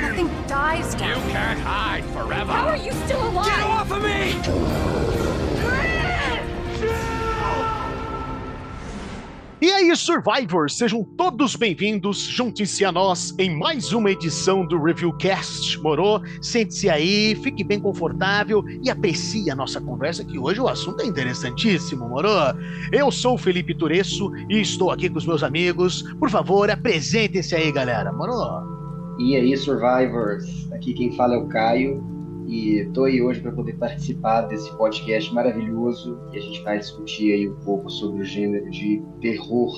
Nothing dies down. You can't hide forever. How are you still alive? Get off of me! E aí, Survivors, sejam todos bem-vindos, juntem-se a nós em mais uma edição do Reviewcast. Morou? Sente-se aí, fique bem confortável e aprecie a nossa conversa, que hoje o assunto é interessantíssimo, morou? Eu sou o Felipe Turesso e estou aqui com os meus amigos. Por favor, apresentem-se aí, galera, morou? E aí, Survivors? Aqui quem fala é o Caio e tô aí hoje para poder participar desse podcast maravilhoso e a gente vai discutir aí um pouco sobre o gênero de terror.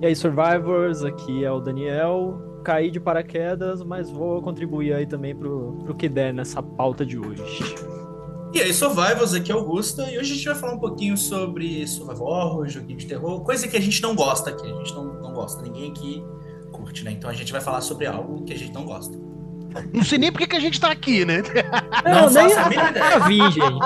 E aí, Survivors, aqui é o Daniel. Caí de paraquedas, mas vou contribuir aí também pro, pro que der nessa pauta de hoje. E aí, Survivors, aqui é Augusta, e hoje a gente vai falar um pouquinho sobre survival horror, joguinho de terror, coisa que a gente não gosta aqui, a gente não, não gosta, ninguém aqui curte, né? Então a gente vai falar sobre algo que a gente não gosta. Não sei nem porque que a gente tá aqui, né? Não nem faço a mínima ideia. a vi, gente.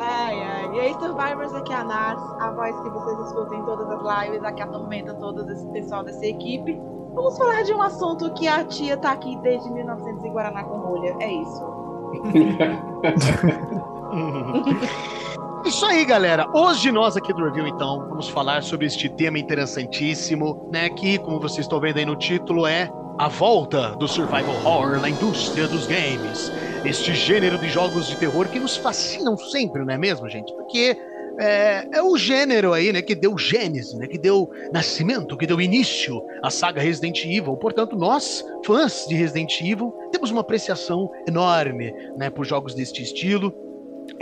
Ai, ai. E aí, Survivors, aqui é a Nas, a voz que vocês escutam em todas as lives, a que atormenta todo esse pessoal dessa equipe. Vamos falar de um assunto que a tia tá aqui desde 1900 em Guaraná com rolha. É isso. Isso aí, galera. Hoje nós aqui do Review, então, vamos falar sobre este tema interessantíssimo, né? Que, como vocês estão vendo aí no título, é a volta do survival horror na indústria dos games. Este gênero de jogos de terror que nos fascinam sempre, não é mesmo, gente? Porque é, é o gênero aí, né, que deu gênese, né, que deu nascimento, que deu início à saga Resident Evil. Portanto, nós, fãs de Resident Evil, temos uma apreciação enorme, né, por jogos deste estilo.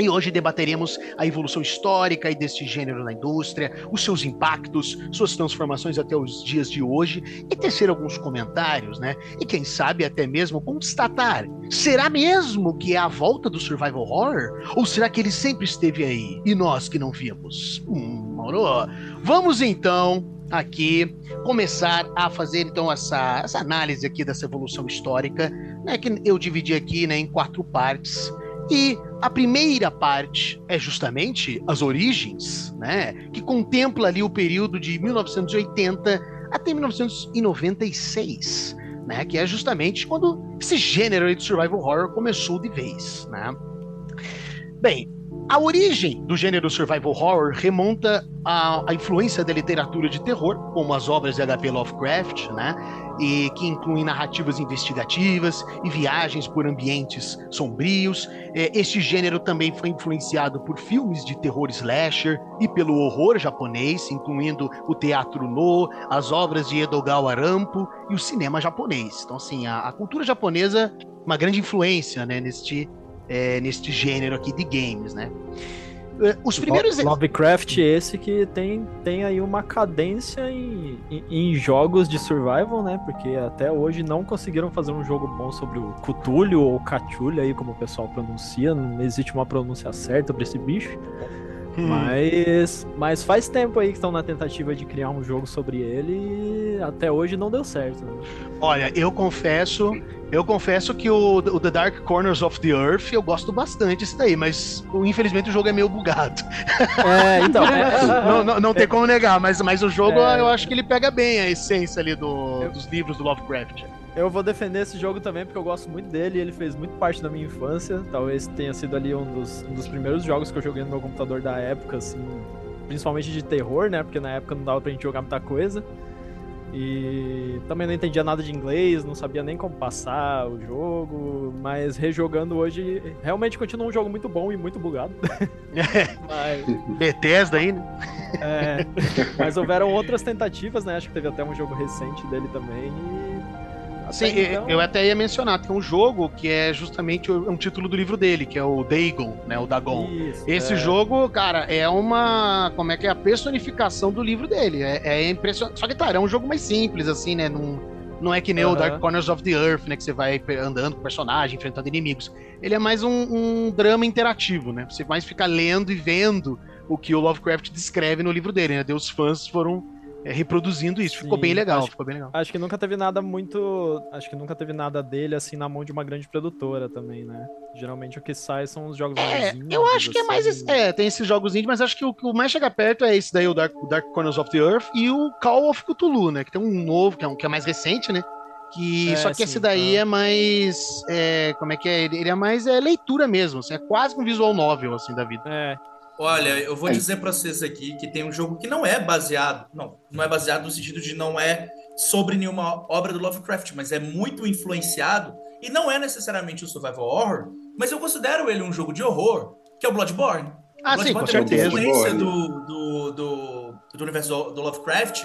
E hoje debateremos a evolução histórica e deste gênero na indústria, os seus impactos, suas transformações até os dias de hoje e tecer alguns comentários, né? E quem sabe até mesmo constatar: será mesmo que é a volta do survival horror? Ou será que ele sempre esteve aí e nós que não vimos? Hum, vamos então aqui começar a fazer então essa, essa análise aqui dessa evolução histórica, né? Que eu dividi aqui, né, em quatro partes. E a primeira parte é justamente as origens, né? Que contempla ali o período de 1980 até 1996, né? Que é justamente quando esse gênero de survival horror começou de vez, né? Bem, a origem do gênero survival horror remonta à, à influência da literatura de terror, como as obras de H.P. Lovecraft, né? E que incluem narrativas investigativas e viagens por ambientes sombrios. É, este gênero também foi influenciado por filmes de terror slasher e pelo horror japonês, incluindo o teatro no, as obras de Edogawa Rampo e o cinema japonês. Então, assim, a, a cultura japonesa, uma grande influência, né, neste é, neste gênero aqui de games, né? É, Os primeiros. Lovecraft esse que tem, tem aí uma cadência em, em, em jogos de survival, né? Porque até hoje não conseguiram fazer um jogo bom sobre o Cthulhu ou Cthulhu aí, como o pessoal pronuncia. Não existe uma pronúncia certa para esse bicho. Hum. Mas, mas faz tempo aí que estão na tentativa de criar um jogo sobre ele e até hoje não deu certo. né? Olha, eu confesso, eu confesso que o, o The Dark Corners of the Earth eu gosto bastante desse daí, mas infelizmente o jogo é meio bugado. É, então. não, não, não tem como negar, mas, mas o jogo É. eu acho que ele pega bem a essência ali do, dos livros do Lovecraft. Eu vou defender esse jogo também porque eu gosto muito dele. Ele fez muito parte da minha infância. Talvez tenha sido ali um dos, um dos primeiros jogos que eu joguei no meu computador da época, assim, principalmente de terror, né? Porque na época não dava pra gente jogar muita coisa. E também não entendia nada de inglês, não sabia nem como passar o jogo, mas rejogando hoje, realmente continua um jogo muito bom e muito bugado. Mas, Bethesda aí, né? é, mas houveram outras tentativas, né? Acho que teve até um jogo recente dele também. Sim, eu- então- eu até ia mencionar, tem um jogo que é justamente o- um título do livro dele, que é o Dagon, né? O Dagon. Isso, Esse é. jogo, cara, é uma. Como é que é a personificação do livro dele? É, é impressionante. Só que, claro, é um jogo mais simples, assim, né? Não, não é que nem o Aham. Dark Corners of the Earth, né? Que você vai andando com o personagem, enfrentando inimigos. Ele é mais um, um drama interativo, né? Você mais fica lendo e vendo o que o Lovecraft descreve no livro dele, né? Os fãs foram é, reproduzindo isso. Ficou Sim, bem legal, acho- ficou bem legal. Acho que nunca teve nada muito. Acho que nunca teve nada dele assim na mão de uma grande produtora também, né? Geralmente o que sai são os jogos É, eu acho que é mais. assim. É, tem esses jogos indie, mas acho que o que o mais chega perto é esse daí, o Dark, Dark Corners of the Earth, e o Call of Cthulhu, né? Que tem um novo, que é, um, que é mais recente, né? Que, É, só que sim, esse daí tá. é mais. é, como é que é? Ele ele é mais é, leitura mesmo, assim, é quase um visual novel, assim, da vida. É, Olha, eu vou Aí. dizer pra vocês aqui que tem um jogo que não é baseado, não, não é baseado no sentido de não é sobre nenhuma obra do Lovecraft, mas é muito influenciado e não é necessariamente o survival horror, mas eu considero ele um jogo de horror, que é o Bloodborne. Ah, sim, com Bloodborne tem muita certeza. influência Bloodborne. do, do, do, do universo do Lovecraft,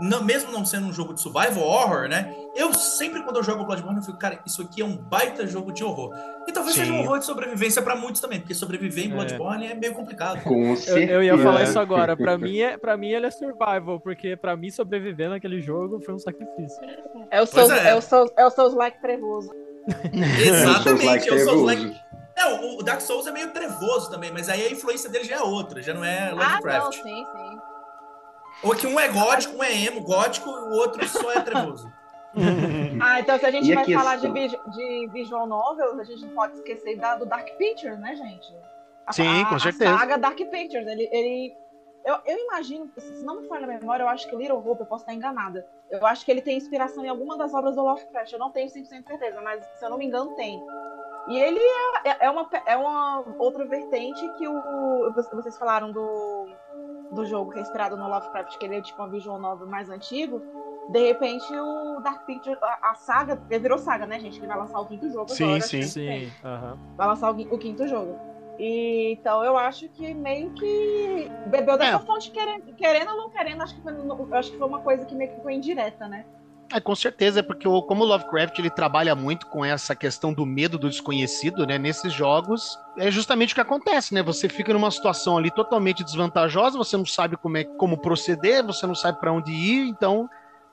não- mesmo não sendo um jogo de survival horror, né? Eu sempre, quando eu jogo Bloodborne, eu fico, cara, isso aqui é um baita jogo de horror. E talvez seja um Sim. horror de sobrevivência pra muitos também, porque sobreviver em É. Bloodborne é meio complicado. Com eu, eu ia falar isso agora. Pra mim, é, pra mim ele é survival, porque pra mim sobreviver naquele jogo foi um sacrifício. É o Souls, é. é. o Souls, é o Souls like trevoso. Exatamente, é o Souls like. É, o o Dark Souls é meio trevoso também, mas aí a influência dele já é outra, já não é Ah, não, Lovecraft. sim, sim. Ou que um é gótico, um é emo, gótico, e o outro só é trevoso. Ah, então se a gente E a vai falar de, de visual novels, a gente não pode esquecer da, do Dark Pictures, né, gente? A, Sim, com certeza. A saga Dark Pictures, ele... ele eu, eu imagino, se não me falha a memória, eu acho que Little Hope, eu posso estar enganada. Eu acho que ele tem inspiração em alguma das obras do Lovecraft. Eu não tenho 100% certeza, mas se eu não me engano, tem. E ele é, é- é uma, é uma outra vertente que o, vocês falaram do, do jogo que é inspirado no Lovecraft, que ele é tipo uma visual novel mais antigo. De repente, o Dark Pictures, a, a saga, porque virou saga, né, gente? Que vai lançar o quinto jogo Sim, agora. sim. Sim, aham. Vai lançar o, o quinto jogo. E, então eu acho que meio que bebeu dessa É. fonte, querendo, querendo ou não querendo, acho que, foi, acho que foi uma coisa que meio que foi indireta, né? É, com certeza, é porque o, como o Lovecraft ele trabalha muito com essa questão do medo do desconhecido, né? Nesses jogos, é justamente o que acontece, né? Você fica numa situação ali totalmente desvantajosa, você não sabe como, é, como proceder, você não sabe para onde ir, então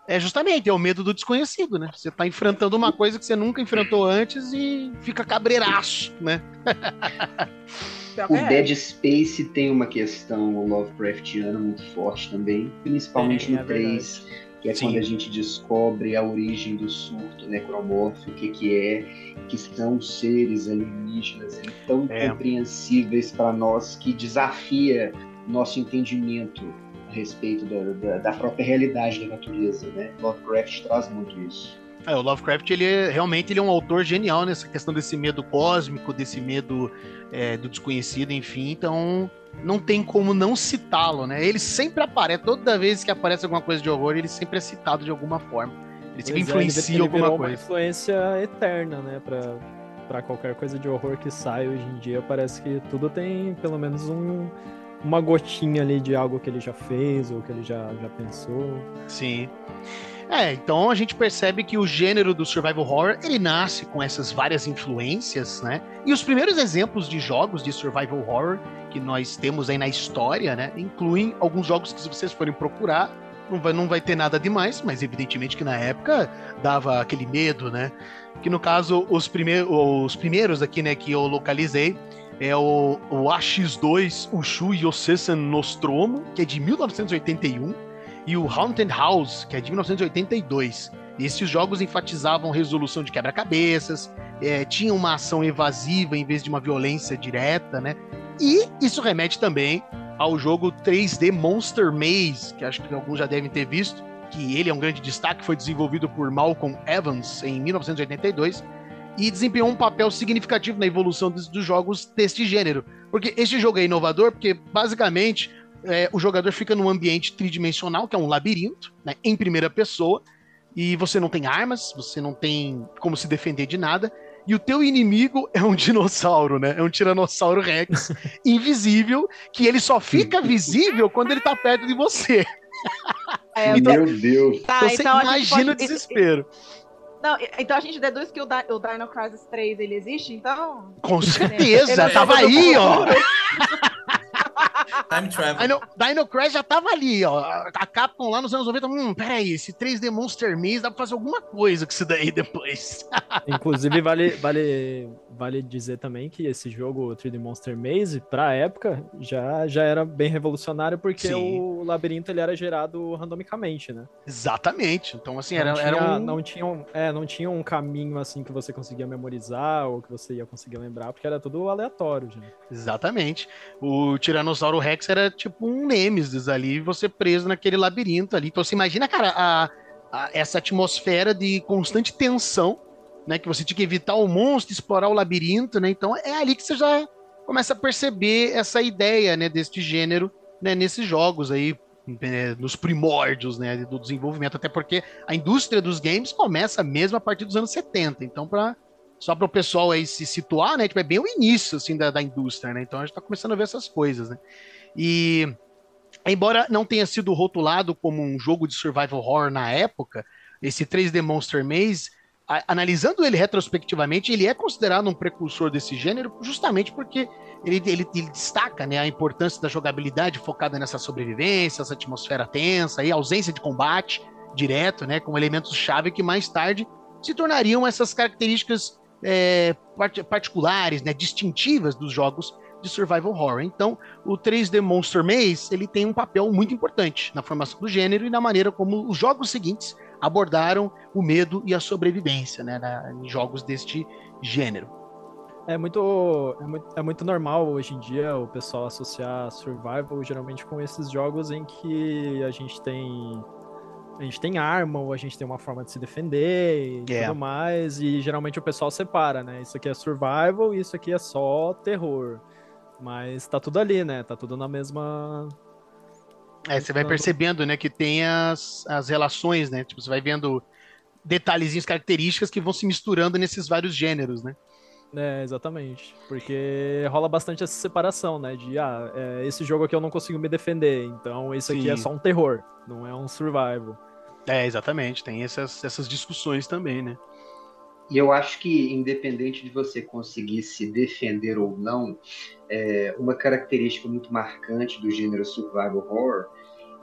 é justamente é o medo do desconhecido, né? Você tá enfrentando uma coisa que você nunca enfrentou antes e fica cabreiraço, né? O é. Dead Space tem uma questão Lovecraftiana muito forte também, principalmente Tem, no é 3, que é Sim. quando a gente descobre a origem do surto necromórfico, o que, que é, que são seres alienígenas ali, tão É. compreensíveis para nós que desafia nosso entendimento a respeito da, da, da própria realidade da natureza. Né? Lovecraft traz muito isso. É, o Lovecraft, ele é, realmente ele é um autor genial nessa questão desse medo cósmico, desse medo é, do desconhecido, enfim. Então, não tem como não citá-lo, né? Ele sempre aparece, toda vez que aparece alguma coisa de horror, ele sempre é citado de alguma forma. Ele sempre Pois é, influencia ele alguma virou uma coisa. influência eterna, né? Pra, pra qualquer coisa de horror que sai hoje em dia, parece que tudo tem pelo menos um, uma gotinha ali de algo que ele já fez ou que ele já, já pensou. Sim. É, então a gente percebe que o gênero do survival horror, ele nasce com essas várias influências, né? E os primeiros exemplos de jogos de survival horror que nós temos aí na história, né, incluem alguns jogos que se vocês forem procurar, não vai, não vai ter nada demais, mas evidentemente que na época dava aquele medo, né? Que no caso, os, prime os primeiros aqui, né, que eu localizei é o, o AX2 Ushu Yosesan Nostromo, que é de 1981, e o Haunted House, que é de 1982. Esses jogos enfatizavam resolução de quebra-cabeças, é, tinha uma ação evasiva em vez de uma violência direta, né? E isso remete também ao jogo 3D Monster Maze, que acho que alguns já devem ter visto, que ele é um grande destaque, foi desenvolvido por Malcolm Evans em 1982 e desempenhou um papel significativo na evolução dos, dos jogos deste gênero. Porque este jogo é inovador, porque basicamente é, o jogador fica num ambiente tridimensional, que é um labirinto, né, em primeira pessoa, e você não tem armas, você não tem como se defender de nada, e o teu inimigo é um dinossauro, né? É um tiranossauro rex invisível, que ele só fica visível quando ele tá perto de você. É, eu tô- Meu Deus. Tá, Então você então imagina o pode- desespero. Não, então a gente deduz que o, Di- o Dino Crisis 3 ele existe, então? Com certeza, tava aí, ó. Time Travel. Dino, Dino Crash já tava ali, ó. A Capcom lá nos anos 90, hum, peraí, esse 3D Monster Maze dá pra fazer alguma coisa com isso daí depois. Inclusive, vale, vale, vale dizer também que esse jogo 3D Monster Maze, pra época, já, já era bem revolucionário, porque Sim. o labirinto ele era gerado randomicamente, né? Exatamente. Então, assim, não era, tinha, era um... não, tinha um, é, não tinha um caminho assim que você conseguia memorizar ou que você ia conseguir lembrar, porque era tudo aleatório, gente. Exatamente. O Tiranossauro Rex era tipo um Nemesis ali, você preso naquele labirinto ali. Então você imagina, cara, a, a, essa atmosfera de constante tensão, né? Que você tinha que evitar o monstro, explorar o labirinto, né? Então é ali que você já começa a perceber essa ideia, né, deste gênero, né, nesses jogos aí, né, nos primórdios, né, do desenvolvimento, até porque a indústria dos games começa mesmo a partir dos anos 70. Então, para só para o pessoal aí se situar, né? Tipo, é bem o início, assim, da, da indústria, né? Então a gente está começando a ver essas coisas, né? E embora não tenha sido rotulado como um jogo de survival horror na época, esse 3D Monster Maze, a, analisando ele retrospectivamente, ele é considerado um precursor desse gênero justamente porque ele, ele, ele, destaca né, a importância da jogabilidade focada nessa sobrevivência, essa atmosfera tensa, e ausência de combate direto, né, como elementos-chave que mais tarde se tornariam essas características é, particulares, né, distintivas dos jogos de survival horror. Então, o 3D Monster Maze ele tem um papel muito importante na formação do gênero e na maneira como os jogos seguintes abordaram o medo e a sobrevivência, né, na, em jogos deste gênero. É muito, é muito, é muito normal hoje em dia o pessoal associar survival geralmente com esses jogos em que a gente tem a gente tem arma ou a gente tem uma forma de se defender e é. tudo mais. E geralmente o pessoal separa, né? Isso aqui é survival e isso aqui é só terror. Mas tá tudo ali, né? Tá tudo na mesma. É, você vai percebendo, né, que tem as, as relações, né? Tipo, você vai vendo detalhezinhos, características que vão se misturando nesses vários gêneros, né? É, exatamente. Porque rola bastante essa separação, né? De, ah, é, esse jogo aqui eu não consigo me defender, então esse aqui é só um terror, não é um survival. É, exatamente. Tem essas, essas discussões também, né? E eu acho que, independente de você conseguir se defender ou não, é, uma característica muito marcante do gênero survival horror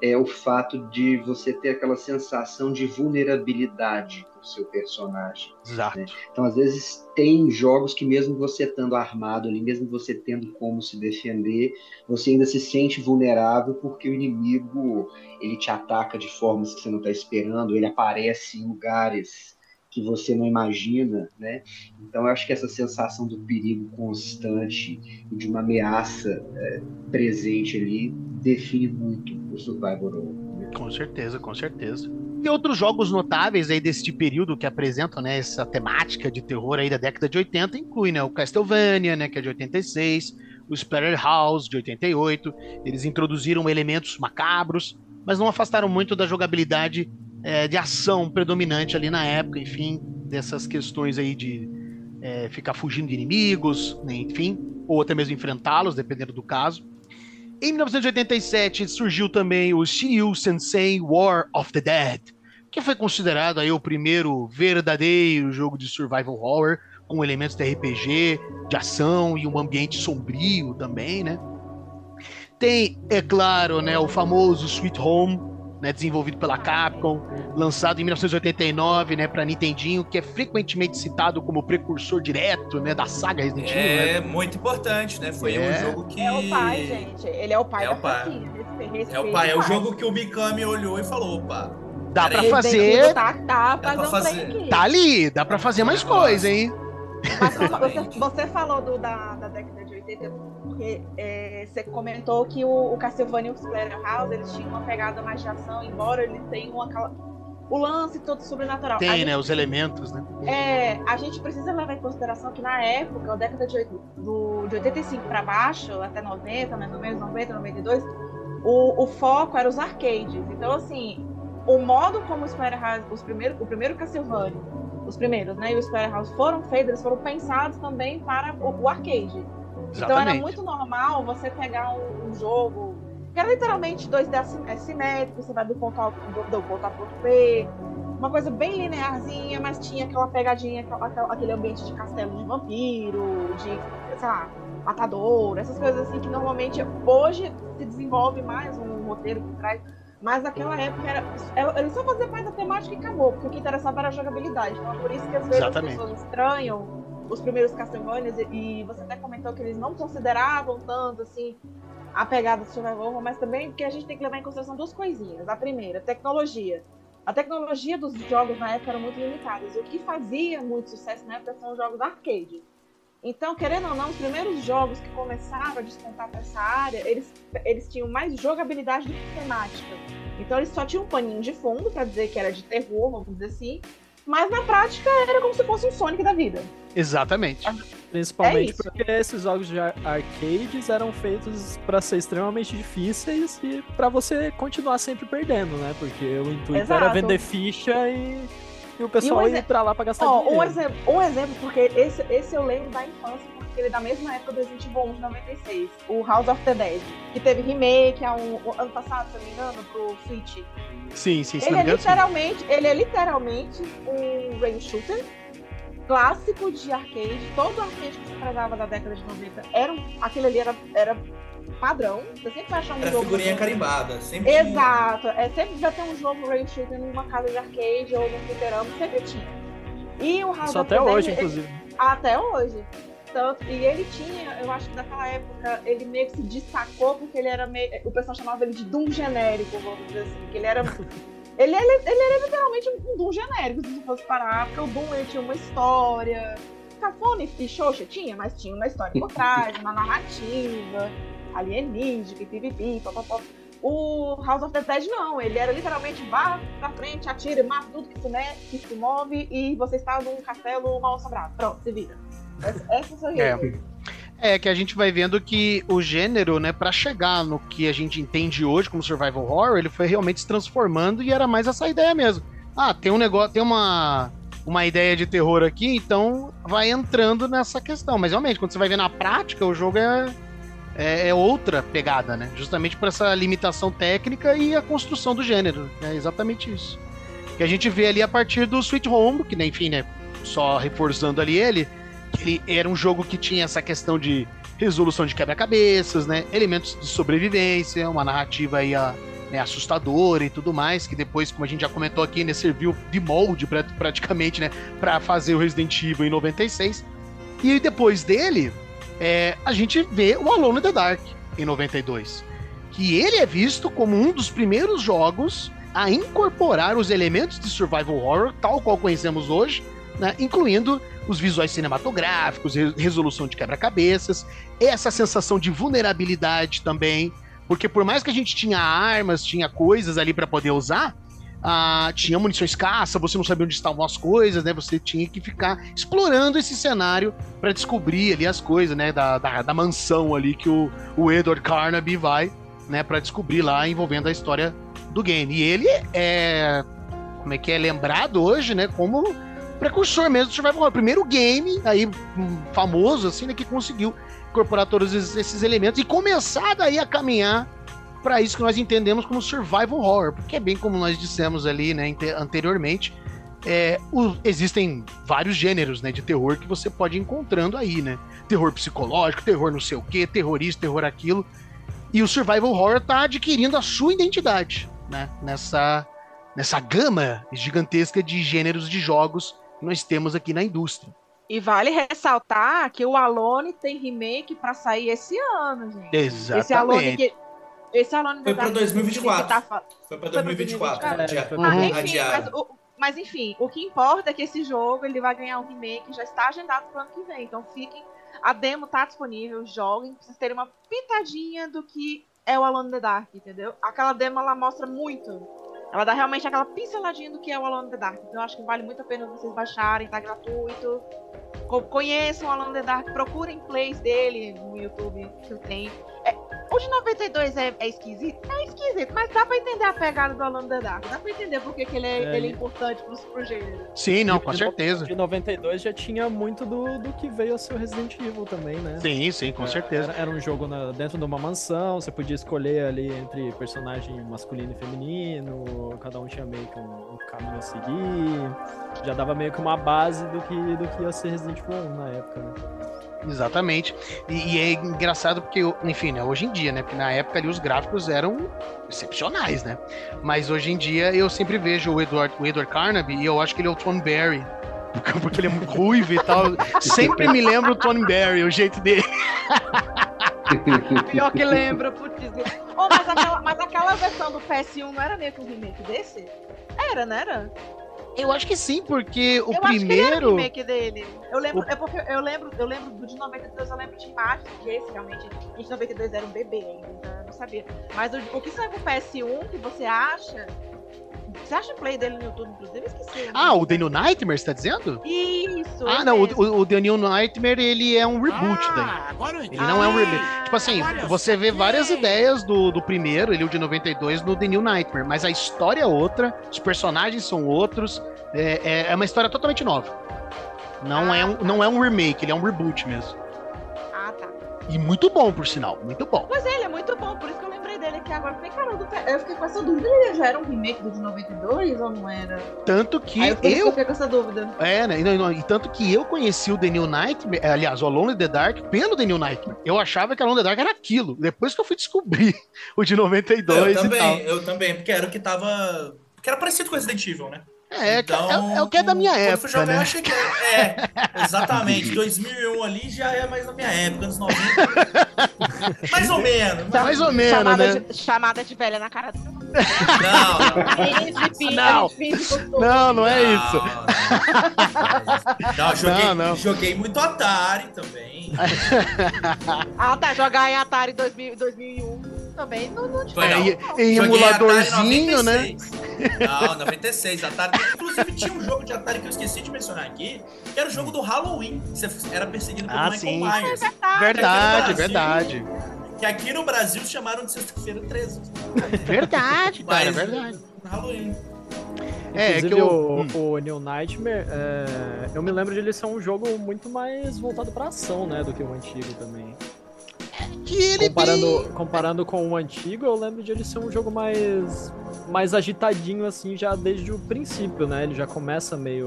é o fato de você ter aquela sensação de vulnerabilidade do seu personagem. Exato. Né? Então, às vezes, tem jogos que, mesmo você estando armado ali, mesmo você tendo como se defender, você ainda se sente vulnerável porque o inimigo ele te ataca de formas que você não está esperando, ele aparece em lugares que você não imagina, né? Então eu acho que essa sensação do perigo constante e de uma ameaça é, presente ali define muito o survival horror. Né? Com certeza, com certeza. E outros jogos notáveis aí desse período que apresentam né, essa temática de terror aí da década de 80 inclui né, o Castlevania, né, que é de 86, o Splatterhouse de 88. Eles introduziram elementos macabros, mas não afastaram muito da jogabilidade é, de ação predominante ali na época, enfim, dessas questões aí de é, ficar fugindo de inimigos, né, enfim, ou até mesmo enfrentá-los, dependendo do caso. Em 1987 surgiu também o Shiryu Sensei War of the Dead, que foi considerado aí o primeiro verdadeiro jogo de survival horror, com elementos de RPG, de ação e um ambiente sombrio também, né? Tem, é claro, né, o famoso Sweet Home, né, desenvolvido pela Capcom, lançado em 1989, né, para Nintendinho, que é frequentemente citado como precursor direto, né, da saga Resident Evil. É né? muito importante, né? Foi é. um jogo que é o pai, gente. Ele é o pai é da o pai. é o pai, é o jogo que o Mikami olhou e falou, opa. Dá para fazer. Tá, tá, dá pra fazer. Tá ali, dá para fazer mais coisa, hein? Mas você, você falou do, da, da década de 80, porque é, você comentou que o, o Castlevania e o Splatterhouse eles tinham uma pegada mais de ação, embora ele tenha uma, o lance todo sobrenatural. Tem, né? Os elementos, né? É, a gente precisa levar em consideração que na época, a década de, do, de 85 para baixo, até 90, mais ou menos, 90, 92, o, o foco era os arcades. Então, assim, o modo como o Splatterhouse, os primeiros, o primeiro Castlevania, os primeiros, né, e o Splatterhouse foram feitos, eles foram pensados também para o, o arcade. Exatamente. Então era muito normal você pegar um, um jogo que era literalmente 2D é simétrico, você vai do ponto A, do, ponto A para o B, uma coisa bem linearzinha, mas tinha aquela pegadinha, aquela, aquele ambiente de castelo de vampiro, de, sei lá, matador, essas coisas assim que normalmente hoje se desenvolve mais um roteiro por trás. Mas naquela época era, ele só fazia parte da temática e acabou, porque o que interessava era a jogabilidade. Então é por isso que às vezes Exatamente. as pessoas estranham os primeiros Castlevanias e você até comentou que eles não consideravam tanto assim a pegada do survival, mas também porque a gente tem que levar em consideração duas coisinhas. A primeira, tecnologia. A tecnologia dos jogos na época era muito limitada. E o que fazia muito sucesso na época são os jogos arcade. Então, querendo ou não, os primeiros jogos que começaram a descontar para essa área, eles, eles tinham mais jogabilidade do que temática. Então, eles só tinham um paninho de fundo para dizer que era de terror, vamos dizer assim, mas na prática era como se fosse um Sonic da vida. Exatamente. Principalmente é porque esses jogos de arcades eram feitos para ser extremamente difíceis e para você continuar sempre perdendo, né? Porque o intuito Exato. era vender ficha e, e o pessoal um ir pra lá pra gastar oh, dinheiro. Um exemplo, um exemplo, porque esse, esse eu lembro da infância, porque ele é da mesma época do Resident Evil 1 de 96, o House of the Dead, que teve remake há um, ano passado, se não me engano, pro Switch. Sim, sim, sim. Ele, é literalmente, ele é literalmente um rail shooter clássico de arcade. Todo arcade que se pregava da década de 90 era um, aquele ali era, era padrão. Você sempre vai achar um era jogo. figurinha assim. carimbada. Sempre Exato. É, sempre vai ter um jogo rail shooter numa casa de arcade ou num fliperama, sempre tinha. E o House Só até hoje, inclusive. Até hoje. Tanto, e ele tinha, eu acho que naquela época, ele meio que se destacou porque ele era meio. O pessoal chamava ele de Doom genérico, vamos dizer assim. Que ele era. ele, ele, ele era literalmente um Doom genérico, se fosse parar, porque o Doom ele tinha uma história. Cafone e Xoxa tinha, mas tinha uma história por trás, uma narrativa, alienígena, pipipi, papapó. O House of the Dead não, ele era literalmente vá pra frente, atira, mata tudo que se, que se move e você está num castelo mal assombrado. Pronto, se vira. Essa é. é que a gente vai vendo que o gênero, né, para chegar no que a gente entende hoje como survival horror, ele foi realmente se transformando e era mais essa ideia mesmo. Ah, tem um negócio, tem uma uma ideia de terror aqui, então vai entrando nessa questão. Mas realmente, quando você vai ver na prática, o jogo é, é, é, outra pegada, né? Justamente por essa limitação técnica e a construção do gênero. É exatamente isso. Que a gente vê ali a partir do Sweet Home, que, né, enfim, né? Só reforçando ali ele, ele era um jogo que tinha essa questão de resolução de quebra-cabeças, né? Elementos de sobrevivência, uma narrativa aí a, né, assustadora e tudo mais, que depois, como a gente já comentou aqui, né, serviu de molde praticamente, né, para fazer o Resident Evil em 96. E depois dele, é, a gente vê o Alone in the Dark em 92, que ele é visto como um dos primeiros jogos a incorporar os elementos de survival horror, tal qual conhecemos hoje, né, incluindo os visuais cinematográficos, resolução de quebra-cabeças, essa sensação de vulnerabilidade também, porque por mais que a gente tinha armas, tinha coisas ali para poder usar, ah, tinha munição escassa, você não sabia onde estavam as coisas, né? Você tinha que ficar explorando esse cenário para descobrir ali as coisas, né? Da, da, da, mansão ali que o, o Edward Carnaby vai, né? Para descobrir lá envolvendo a história do game. E ele é, como é que é lembrado hoje, né? Como precursor mesmo do survival horror. Primeiro game aí hum, famoso assim, né, que conseguiu incorporar todos esses elementos e começar daí a caminhar para isso que nós entendemos como survival horror, porque é bem como nós dissemos ali, né, anteriormente, é, o, existem vários gêneros, né, de terror que você pode ir encontrando aí, né? Terror psicológico, terror não sei o que, terrorista, terror aquilo. E o survival horror tá adquirindo a sua identidade, né, nessa nessa gama gigantesca de gêneros de jogos nós temos aqui na indústria. E vale ressaltar que o Alone tem remake para sair esse ano, gente. Exatamente. Esse Alone que, esse Alone foi para 2024. Tá... Foi para 2024. Ah, enfim, mas, o, mas, enfim, o que importa é que esse jogo ele vai ganhar um remake, já está agendado para o ano que vem. Então fiquem, a demo tá disponível, joguem, para vocês terem uma pitadinha do que é o Alone in the Dark, entendeu? Aquela demo ela mostra muito ela dá realmente aquela pinceladinha do que é o Alone in the Dark. Então eu acho que vale muito a pena vocês baixarem, tá gratuito. Conheçam o Alone in the Dark, procurem plays dele no YouTube que eu tenho. É, o de 92 é, é esquisito? É esquisito, mas dá pra entender a pegada do Alan the Dark. Dá pra entender porque que ele é, é, ele é importante pro, pro gênero. Sim, não, com de, certeza. De 92 já tinha muito do, do que veio a ser o Resident Evil também, né? Sim, sim, com é, certeza. Era, era um jogo na, dentro de uma mansão, você podia escolher ali entre personagem masculino e feminino, cada um tinha meio que um, um caminho a seguir. Já dava meio que uma base do que, do que ia ser Resident Evil 1 na época, né? Exatamente. E, e, é engraçado porque, enfim, né, hoje em dia, né? Porque na época ali os gráficos eram excepcionais, né? Mas hoje em dia eu sempre vejo o Edward, o Edward Carnaby e eu acho que ele é o Tom Barry. Porque ele é muito ruivo e tal. sempre me lembro o Tom Barry, o jeito dele. Pior que lembra, putz. Oh, mas, aquela, mas aquela versão do PS1 não era meio que um remake desse? Era, não era? Eu acho que sim, porque o eu primeiro. Acho que ele remake dele. Eu lembro, o... é porque eu lembro, eu lembro do de 92, eu lembro de imagens que esse realmente. E de 92 era um bebê ainda, então eu não sabia. Mas o, o que saiu pro PS1 que você acha você acha o play dele no YouTube, inclusive? Eu esqueci. Ah, o The New Nightmare, você tá dizendo? Isso. Ah, não, o, o, The New Nightmare, ele é um reboot ah, daí. Agora ele não é um remake. Ah, tipo assim, você vê várias ideias do, do primeiro, ele é o de 92, no The New Nightmare, mas a história é outra, os personagens são outros, é, é, é uma história totalmente nova. Não, ah, é um, tá. não é um remake, ele é um reboot mesmo. Ah, tá. E muito bom, por sinal, muito bom. Pois é, ele é muito bom, por isso que eu dele aqui agora. Falei, caramba, eu fiquei com essa dúvida. Ele já era um remake do de 92 ou não era? Tanto que Aí eu, eu... fiquei com essa dúvida. É, né? E, não, e tanto que eu conheci o The New Nightmare, é, aliás, o Alone in the Dark, pelo The New Nightmare. Eu achava que Alone in the Dark era aquilo. Depois que eu fui descobrir o de 92 eu também, e tal. Eu também, porque era o que tava... Que era parecido com Resident Evil, né? É, então, é, é, o que é da minha época. Jogar, né? que é, exatamente. 2001 ali já é mais da minha época, anos 90. mais ou menos. Mais ou menos, chamada né? De, chamada de velha na cara do não, não. Não, não é isso. Não, joguei, não, não. joguei muito Atari também. ah, tá. Jogar em Atari 2000, 2001 também não, não é, Em emuladorzinho, né? Não, 96. Atari. Inclusive tinha um jogo de Atari que eu esqueci de mencionar aqui, que era o jogo do Halloween. Você era perseguido por ah, Michael sim. Myers. É verdade, verdade. Que aqui no Brasil chamaram de Sexta-feira 13. Verdade, cara, Mas, verdade. Halloween. É, é que o, hum. o New Nightmare, é, eu me lembro de ele ser um jogo muito mais voltado pra ação, né, do que o antigo também que ele comparando, tem... comparando com o antigo, eu lembro de ele ser um jogo mais mais agitadinho assim já desde o princípio, né? Ele já começa meio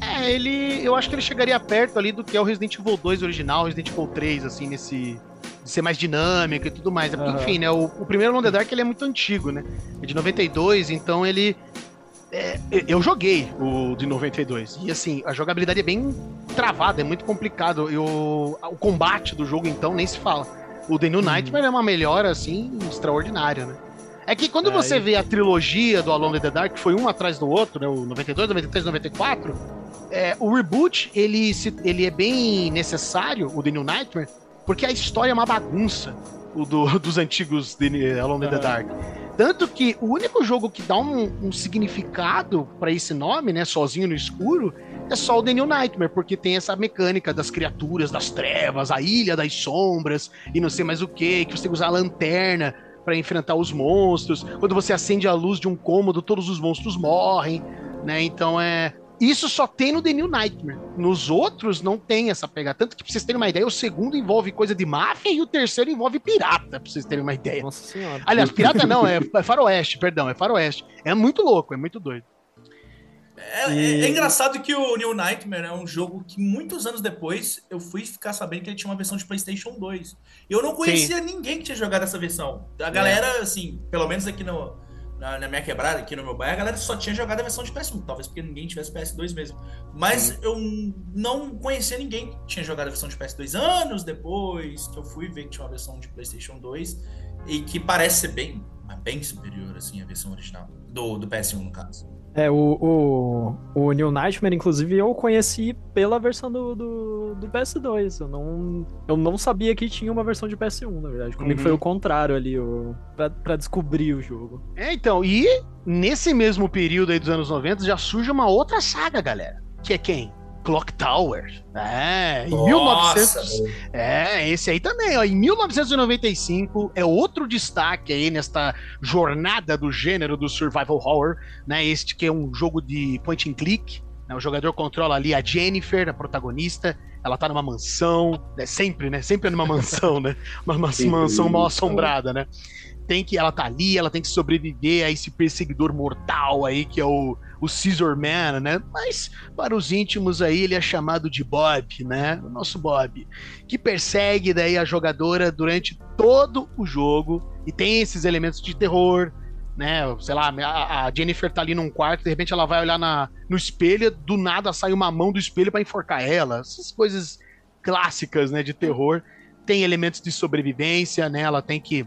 É, ele eu acho que ele chegaria perto ali do que é o Resident Evil 2 original, Resident Evil 3 assim nesse de ser mais dinâmico e tudo mais. Uhum. Enfim, né? O, o primeiro Long the Dark ele é muito antigo, né? É de 92, então ele é, eu joguei o de 92 e assim, a jogabilidade é bem travada, é muito complicado. Eu, o combate do jogo, então, nem se fala. O The New Nightmare é uma melhora, assim, extraordinária, né? É que quando é, você vê a trilogia do Alone in the Dark, que foi um atrás do outro, né? O 92, 93, 94, é, o reboot, ele, se, ele é bem necessário, o The New Nightmare, porque a história é uma bagunça, o do, dos antigos Alone in the Dark. Tanto que o único jogo que dá um, um significado para esse nome, né, sozinho no escuro, é só o The New Nightmare, porque tem essa mecânica das criaturas, das trevas, a ilha das sombras e não sei mais o que, que você usar a lanterna para enfrentar os monstros. Quando você acende a luz de um cômodo, todos os monstros morrem, né? Então é isso só tem no The New Nightmare. Nos outros não tem essa pegada. Tanto que, pra vocês terem uma ideia, o segundo envolve coisa de máfia e o terceiro envolve pirata, pra vocês terem uma ideia. Nossa senhora. Aliás, pirata não, é, é faroeste, perdão, é faroeste. É muito louco, é muito doido. É, e... é, é, engraçado que o New Nightmare é um jogo que muitos anos depois eu fui ficar sabendo que ele tinha uma versão de PlayStation 2. Eu não conhecia Sim. ninguém que tinha jogado essa versão. A galera, é. assim, pelo menos aqui no, na, na, minha quebrada, aqui no meu bairro, a galera só tinha jogado a versão de PS1, talvez porque ninguém tivesse PS2 mesmo. Mas eu não conhecia ninguém que tinha jogado a versão de PS2 anos depois, que eu fui ver que tinha uma versão de PlayStation 2 e que parece ser bem, bem superior, assim, à versão original, do, do PS1, no caso. É, o, o, o New Nightmare, inclusive, eu conheci pela versão do, do, do, PS2. Eu não, eu não sabia que tinha uma versão de PS1, na verdade. Comigo uhum. foi o contrário ali, o, pra, pra descobrir o jogo. É, então, e nesse mesmo período aí dos anos 90 já surge uma outra saga, galera. Que é quem? Clock Tower. É, em Nossa, 1900. É, esse aí também, ó. Em 1995 é outro destaque aí nesta jornada do gênero do survival horror, né? Este que é um jogo de point and click. Né? O jogador controla ali a Jennifer, a protagonista. Ela tá numa mansão, né? sempre, né? Sempre numa mansão, né? Uma, uma mansão mal assombrada, né? Tem que, ela tá ali, ela tem que sobreviver a esse perseguidor mortal aí que é o, o Scissor Man, né? Mas para os íntimos aí ele é chamado de Bob, né? O nosso Bob, que persegue daí a jogadora durante todo o jogo e tem esses elementos de terror, né? Sei lá, a, Jennifer tá ali num quarto, de repente ela vai olhar na, no espelho, do nada sai uma mão do espelho para enforcar ela. Essas coisas clássicas, né, de terror. Tem elementos de sobrevivência, né? Ela tem que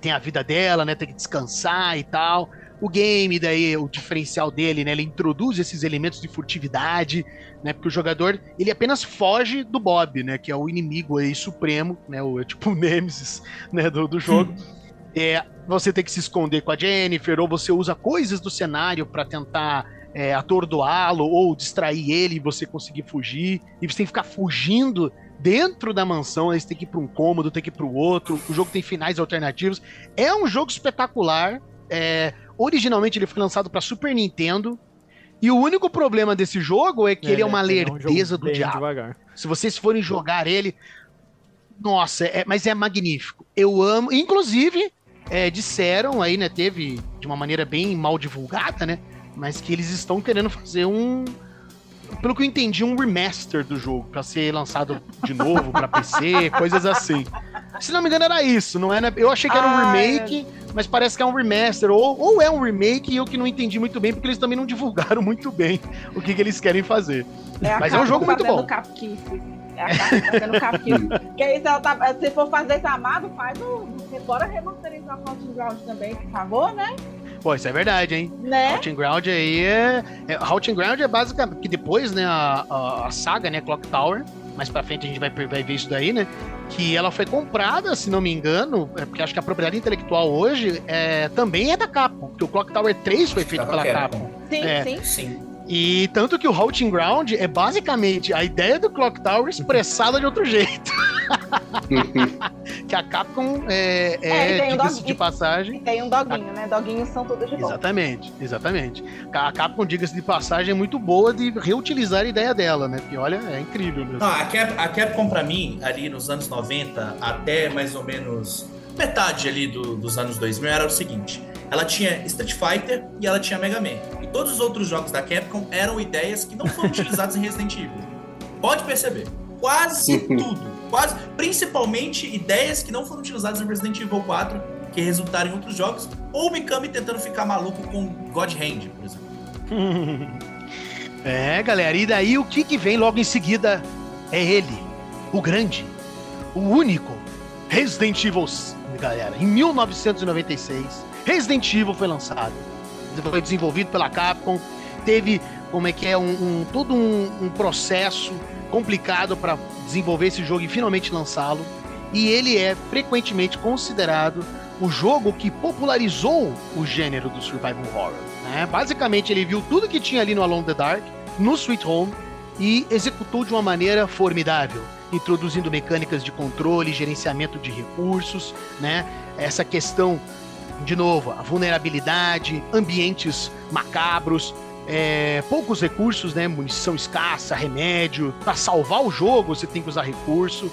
tem a vida dela, né? Tem que descansar e tal. O game, daí, o diferencial dele, né? Ele introduz esses elementos de furtividade, né? Porque o jogador, ele apenas foge do Bob, né? Que é o inimigo aí supremo, né? O, é tipo o Nemesis, né? Do, do jogo. é, você tem que se esconder com a Jennifer, ou você usa coisas do cenário para tentar é, atordoá-lo ou distrair ele e você conseguir fugir. E você tem que ficar fugindo dentro da mansão, você tem que ir para um cômodo, tem que ir para o outro. O jogo tem finais alternativos. É um jogo espetacular. É, originalmente ele foi lançado para Super Nintendo. E o único problema desse jogo é que é, ele é uma lerdeza é um do diabo. Devagar. Se vocês forem jogar ele, nossa, é, mas é magnífico. Eu amo. Inclusive, é, disseram aí, né? Teve de uma maneira bem mal divulgada, né? Mas que eles estão querendo fazer um, pelo que eu entendi, um remaster do jogo para ser lançado de novo para PC, coisas assim. Se não me engano, era isso, não é? Né? Eu achei que era um ah, remake, é. mas parece que é um remaster, ou, ou é um remake e eu que não entendi muito bem, porque eles também não divulgaram muito bem o que, que eles querem fazer. É mas é um jogo muito bom. Capquice. É a Capcom fazendo capquice. que aí, se, ela tá, se for fazer esse amado, faz o. Bora remasterizar o Hot Ground também, por favor, né? Pô, isso é verdade, hein? Né? Halting Ground aí é. é Halting Ground é basicamente. Que depois, né, a, a, a, saga, né, Clock Tower. Mais pra frente a gente vai, vai ver isso daí, né? Que ela foi comprada, se não me engano, é porque acho que a propriedade intelectual hoje é, também é da Capcom. Porque o Clock Tower 3 foi feito pela Capcom. Sim, é, sim. Sim. E tanto que o Halting Ground é basicamente a ideia do Clock Tower expressada de outro jeito. que a Capcom é, é, é um de passagem. tem um doguinho, a... né? Doguinhos são todos de bom. Exatamente, exatamente. A Capcom, diga-se de passagem, é muito boa de reutilizar a ideia dela, né? Que olha, é incrível mesmo. Ah, a, Cap, a Capcom, pra mim, ali nos anos 90, até mais ou menos metade ali do, dos anos 2000, era o seguinte ela tinha Street Fighter e ela tinha Mega Man. E todos os outros jogos da Capcom eram ideias que não foram utilizadas em Resident Evil. Pode perceber. Quase tudo. Quase, principalmente ideias que não foram utilizadas em Resident Evil 4, que resultaram em outros jogos, ou Mikami tentando ficar maluco com God Hand, por exemplo. é, galera, e daí o que, que vem logo em seguida é ele, o grande, o único Resident Evil, galera, em 1996 Resident Evil foi lançado. Foi desenvolvido pela Capcom. Teve, como é que é, um, um todo um, um processo complicado para desenvolver esse jogo e finalmente lançá-lo. E ele é frequentemente considerado o jogo que popularizou o gênero do survival horror. Né? Basicamente, ele viu tudo que tinha ali no Alone the Dark, no Sweet Home, e executou de uma maneira formidável, introduzindo mecânicas de controle, gerenciamento de recursos, né? Essa questão de novo, a vulnerabilidade, ambientes macabros, é, poucos recursos, né? Munição escassa, remédio. Para salvar o jogo, você tem que usar recurso.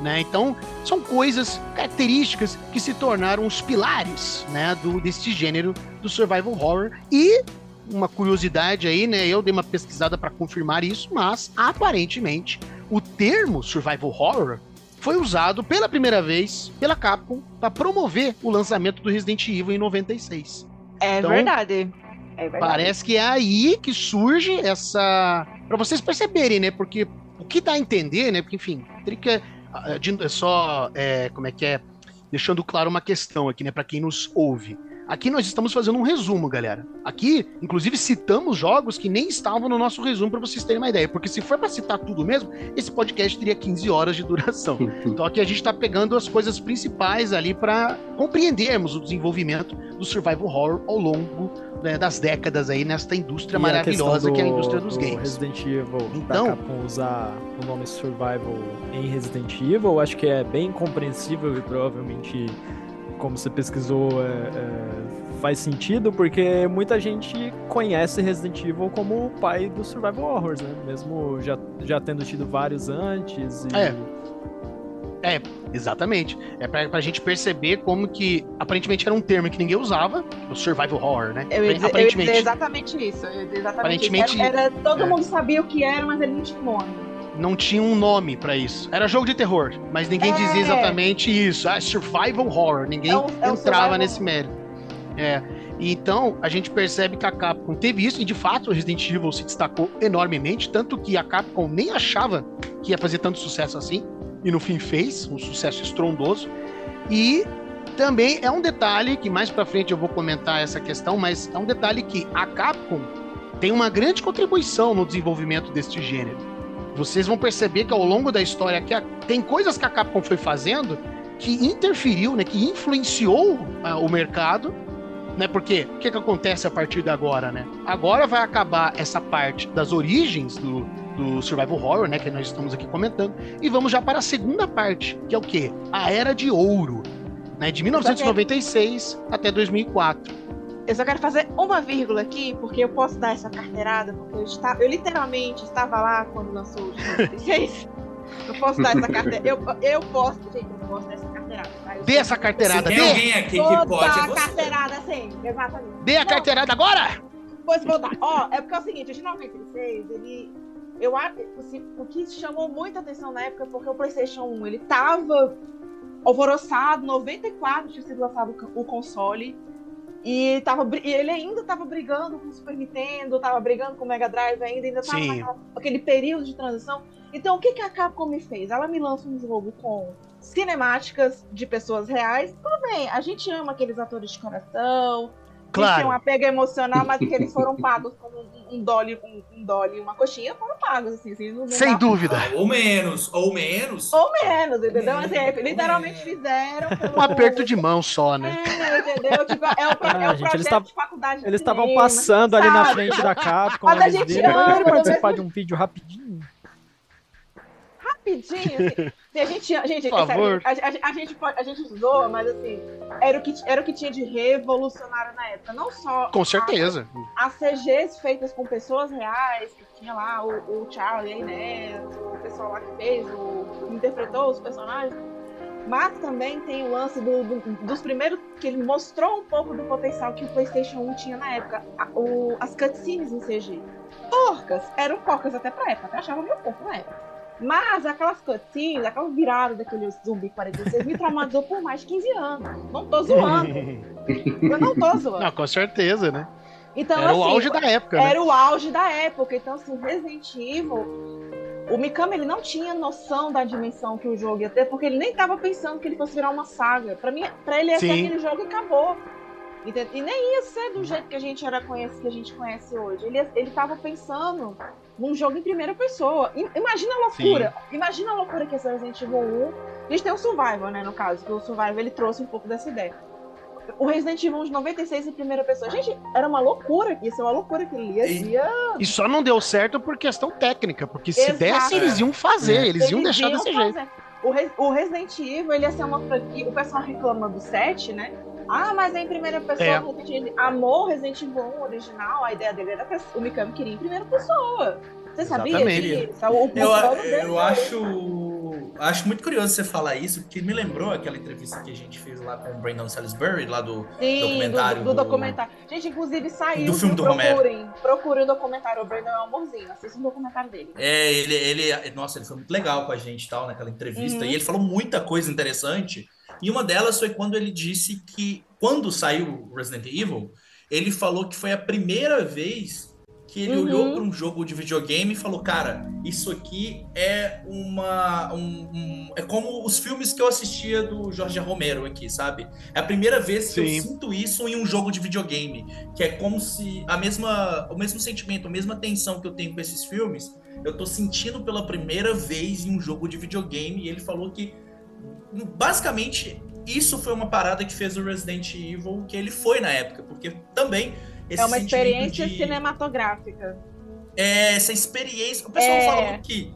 Né? Então, são coisas, características que se tornaram os pilares né, do, desse gênero do survival horror. E uma curiosidade aí, né? Eu dei uma pesquisada para confirmar isso, mas aparentemente o termo survival horror foi usado pela primeira vez pela Capcom para promover o lançamento do Resident Evil em 96. É então, verdade. É verdade. Parece que é aí que surge essa. para vocês perceberem, né? Porque o que dá a entender, né? Porque, enfim, teria é só. É, como é que é? Deixando claro uma questão aqui, né? Para quem nos ouve. Aqui nós estamos fazendo um resumo, galera. Aqui, inclusive, citamos jogos que nem estavam no nosso resumo para vocês terem uma ideia. Porque se for para citar tudo mesmo, esse podcast teria 15 horas de duração. então aqui a gente está pegando as coisas principais ali para compreendermos o desenvolvimento do survival horror ao longo né, das décadas aí nesta indústria e maravilhosa do, que é a indústria dos do games. Resident Evil, então, Capcom usar o nome survival em Resident Evil, acho que é bem compreensível e provavelmente como você pesquisou, é, é, faz sentido, porque muita gente conhece Resident Evil como o pai do Survival Horrors, né? Mesmo já, já tendo tido vários antes. E... É. É, exatamente. É pra, pra gente perceber como que aparentemente era um termo que ninguém usava, o survival horror, né? Eu ia dizer, aparentemente. Eu ia dizer exatamente isso. Exatamente aparentemente, isso. Era, era, todo é. mundo sabia o que era, mas ele não tinha nome. Não tinha um nome para isso. Era jogo de terror, mas ninguém é. dizia exatamente isso. Ah, survival horror. Ninguém é é entrava nesse mérito. É. Então, a gente percebe que a Capcom teve isso, e de fato o Resident Evil se destacou enormemente, tanto que a Capcom nem achava que ia fazer tanto sucesso assim e no fim fez, um sucesso estrondoso. E também é um detalhe que mais para frente eu vou comentar essa questão, mas é um detalhe que a Capcom tem uma grande contribuição no desenvolvimento deste gênero. Vocês vão perceber que ao longo da história que a, tem coisas que a Capcom foi fazendo que interferiu, né, que influenciou uh, o mercado, né? Porque o que, que acontece a partir de agora, né? Agora vai acabar essa parte das origens do, do survival horror, né, que nós estamos aqui comentando, e vamos já para a segunda parte, que é o quê? A Era de Ouro, né, de 1996 até 2004. Eu só quero fazer uma vírgula aqui, porque eu posso dar essa carteirada, porque eu, estava, eu literalmente estava lá quando lançou o 96. eu posso dar essa carteirada. Eu, eu posso, gente, eu posso dar essa carteirada. Tá? Dê essa carteirada, dê! alguém aqui que pode. a carteirada, sim, exatamente. Dê a carteirada agora! Pois vou dar. Ó, é porque é o seguinte, o de 96, ele eu acho assim, o que chamou muita atenção na época porque o PlayStation 1 ele tava alvoroçado, 94 tinha sido lançado o console. E, tava, e ele ainda estava brigando com o Super Nintendo, estava brigando com o Mega Drive ainda, ainda estava naquele período de transição. Então, o que, que a Capcom me fez? Ela me lança um jogo com cinemáticas de pessoas reais. Tudo bem, a gente ama aqueles atores de coração, claro. tinham um apego emocional, mas que eles foram pagos como um, um dolly, um, um dolly uma coxinha, foram pagos, assim. assim não, não Sem dúvida. Ou menos, ou menos. Ou menos, entendeu? Assim, é, literalmente fizeram. Um aperto de mão só, né? É, entendeu? Tipo, é o, ah, é o gente, eles tavam, de faculdade Eles estavam passando sabe? ali na frente da Capcom, mas a gente ama, participar mesmo... de um vídeo rapidinho rapidinho, assim. A gente, a gente, Por favor. A, a, a, gente pode, a gente zoa, mas assim, era o, que, era o que tinha de revolucionário na época. Não só. Com certeza. As CGs feitas com pessoas reais, que tinha lá o, o Charlie, né? O pessoal lá que fez, o, que interpretou os personagens. Mas também tem o lance do, do, dos primeiros que ele mostrou um pouco do potencial que o PlayStation 1 tinha na época. A, o, as cutscenes em CG. Porcas, eram porcas até pra época, eu achava meio porco na época. Mas aquelas cutscenes, aquela virada daquele zumbi 46 me traumatizou por mais de 15 anos. Não tô zoando. Eu não tô zoando. Não, com certeza, né? Então, era assim, o auge da época. Né? Era né? o auge da época. Então, assim, Resident Evil, o Mikami ele não tinha noção da dimensão que o jogo ia ter, porque ele nem tava pensando que ele fosse virar uma saga. Para mim, para ele ia ser aquele jogo e acabou. E nem ia ser do jeito que a gente era conhece, que a gente conhece hoje. Ele, ele tava pensando num jogo em primeira pessoa. Imagina a loucura. Sim. Imagina a loucura que esse Resident Evil 1. A gente tem o Survival, né, no caso, que o Survival ele trouxe um pouco dessa ideia. O Resident Evil de 96 em primeira pessoa. Gente, era uma loucura. Isso é uma loucura que ele ia. E, e só não deu certo por questão técnica. Porque se Exato. desse, eles iam fazer. É. Eles, eles iam deixar desse fazer. jeito. O, Re o Resident Evil ele ia ser uma franquia. O pessoal reclama do 7, né? Ah, mas é em primeira pessoa. É. Resident amou Resident Evil 1 original. A ideia dele era que o Mikami queria em primeira pessoa. Você sabia Exatamente. disso? O eu, eu acho acho muito curioso você falar isso, porque me lembrou aquela entrevista que a gente fez lá com o Brandon Salisbury, lá do Sim, documentário. Do, do, do, documentário. Gente, inclusive saiu. Do filme do procurem, Romero. Procurem o documentário. O Brandon é um amorzinho. Assista o documentário dele. É, ele, ele. Nossa, ele foi muito legal com a gente tal, naquela entrevista. Uhum. E ele falou muita coisa interessante. E uma delas foi quando ele disse que, quando saiu Resident Evil, ele falou que foi a primeira vez que ele uhum. olhou para um jogo de videogame e falou, cara, isso aqui é uma. Um, um, é como os filmes que eu assistia do Jorge Romero aqui, sabe? É a primeira vez que Sim. eu sinto isso em um jogo de videogame. Que é como se a mesma, o mesmo sentimento, a mesma tensão que eu tenho com esses filmes, eu tô sentindo pela primeira vez em um jogo de videogame. E ele falou que basicamente isso foi uma parada que fez o Resident Evil que ele foi na época, porque também é uma experiência de... cinematográfica. É, essa experiência. O pessoal é... fala que,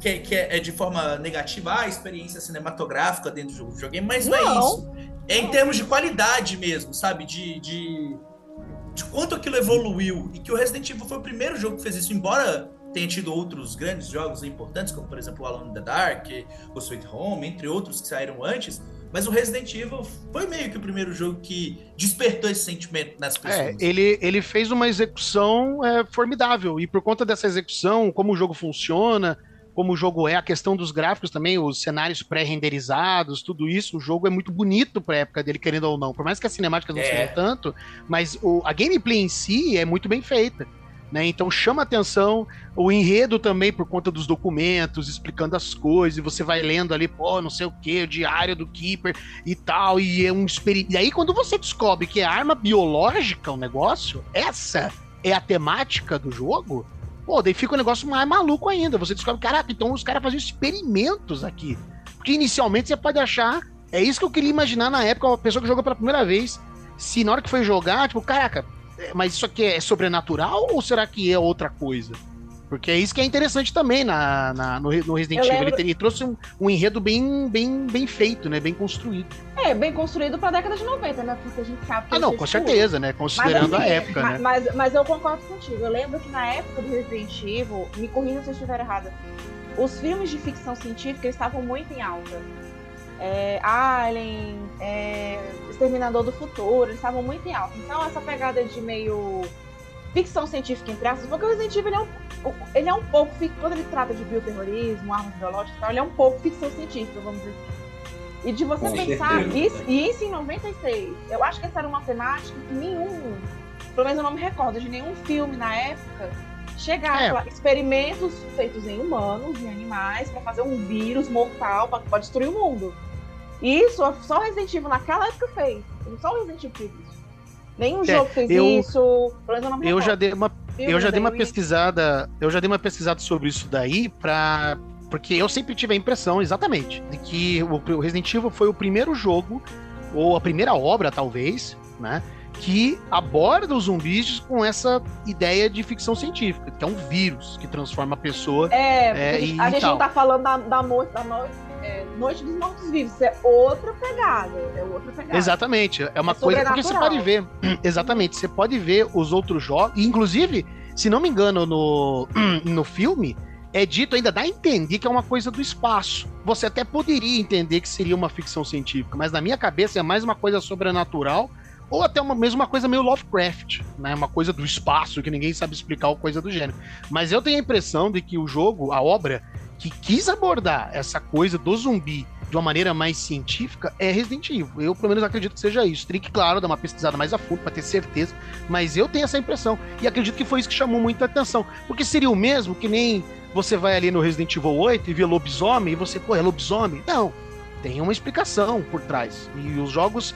que, que, é de forma negativa ah, a experiência cinematográfica dentro do videogame, mas não, não é isso. É em termos de qualidade mesmo, sabe? De, de, de quanto aquilo evoluiu. E que o Resident Evil foi o primeiro jogo que fez isso, embora tenha tido outros grandes jogos importantes, como por exemplo o Alone in the Dark, o Sweet Home, entre outros que saíram antes, mas o Resident Evil foi meio que o primeiro jogo que despertou esse sentimento nas pessoas. É, ele, ele fez uma execução é, formidável, e por conta dessa execução, como o jogo funciona, como o jogo é, a questão dos gráficos também, os cenários pré-renderizados, tudo isso, o jogo é muito bonito pra época dele, querendo ou não. Por mais que as cinemáticas não É. sejam tanto, mas o, a gameplay em si é muito bem feita. Né? Então chama atenção o enredo também por conta dos documentos, explicando as coisas, e você vai lendo ali, pô, não sei o que, o diário do Keeper e tal, e é um experimento. E aí, quando você descobre que é arma biológica o negócio, essa é a temática do jogo, pô, daí fica um negócio mais maluco ainda. Você descobre, caraca, então os caras faziam experimentos aqui. Porque inicialmente você pode achar, é isso que eu queria imaginar na época, uma pessoa que jogou pela primeira vez, se na hora que foi jogar, tipo, caraca, mas isso aqui é sobrenatural ou será que é outra coisa? Porque é isso que é interessante também na, na- no, no Resident Evil. lembro- Ele, ele trouxe um, um enredo bem, bem, bem feito, né? Bem construído. É, bem construído pra década de 90, né? Porque a gente sabe que Ah, não, com tudo. certeza, né? Considerando assim, a época, né? Mas, mas eu concordo contigo. Eu lembro que na época do Resident Evil, me corrija se eu estiver errada, os filmes de ficção científica estavam muito em alta. É, Alien, é, Exterminador do Futuro, eles estavam muito em alta. Então essa pegada de meio ficção científica entre aspas, porque o Resident Evil ele é um, ele é um pouco, quando ele trata de bioterrorismo, armas biológicas e tal, ele é um pouco ficção científica, vamos dizer assim. E de você Com pensar, isso, e isso em 96, eu acho que essa era uma temática que nenhum, pelo menos eu não me recordo de nenhum filme na época, chegar É. experimentos feitos em humanos, em animais, pra fazer um vírus mortal pra destruir o mundo. E isso só o Resident Evil naquela época fez. Só o Resident Evil fez isso. Nenhum É, jogo fez eu- isso. Eu já dei uma eu já dei uma pesquisada, eu já dei uma pesquisada sobre isso daí pra porque eu sempre tive a impressão, exatamente, de que o Resident Evil foi o primeiro jogo ou a primeira obra, talvez, né, que aborda os zumbis com essa ideia de ficção científica, que é um vírus que transforma a pessoa. É, É, a gente, a gente não tá falando da, da, noite, da noite, é, noite dos mortos-vivos. Isso é outra pegada. É outra pegada. Exatamente, é uma É coisa porque você pode ver, exatamente, você pode ver os outros jogos, inclusive, se não me engano, no, no filme é dito ainda dá a entender que é uma coisa do espaço. Você até poderia entender que seria uma ficção científica, mas na minha cabeça é mais uma coisa sobrenatural ou até uma mesma coisa meio Lovecraft, né? Uma coisa do espaço que ninguém sabe explicar ou coisa do gênero. Mas eu tenho a impressão de que o jogo, a obra que quis abordar essa coisa do zumbi de uma maneira mais científica é Resident Evil. Eu, pelo menos, acredito que seja isso. Teria que, claro, dar uma pesquisada mais a fundo para ter certeza, mas eu tenho essa impressão. E acredito que foi isso que chamou muita atenção. Porque seria o mesmo que nem você vai ali no Resident Evil 8 e vê lobisomem e você, pô, é lobisomem? Não. Tem uma explicação por trás. E os jogos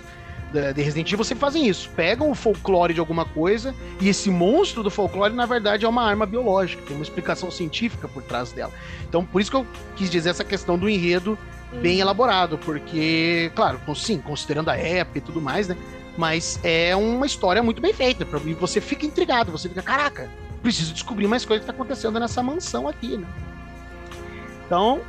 de Resident Evil sempre fazem isso. Pegam o folclore de alguma coisa e esse monstro do folclore, na verdade, é uma arma biológica. Tem uma explicação científica por trás dela. Então, por isso que eu quis dizer essa questão do enredo bem elaborado, porque, claro, sim, considerando a época e tudo mais, né? Mas é uma história muito bem feita. E você fica intrigado, você fica, caraca, preciso descobrir mais coisa que tá acontecendo nessa mansão aqui, né? Então,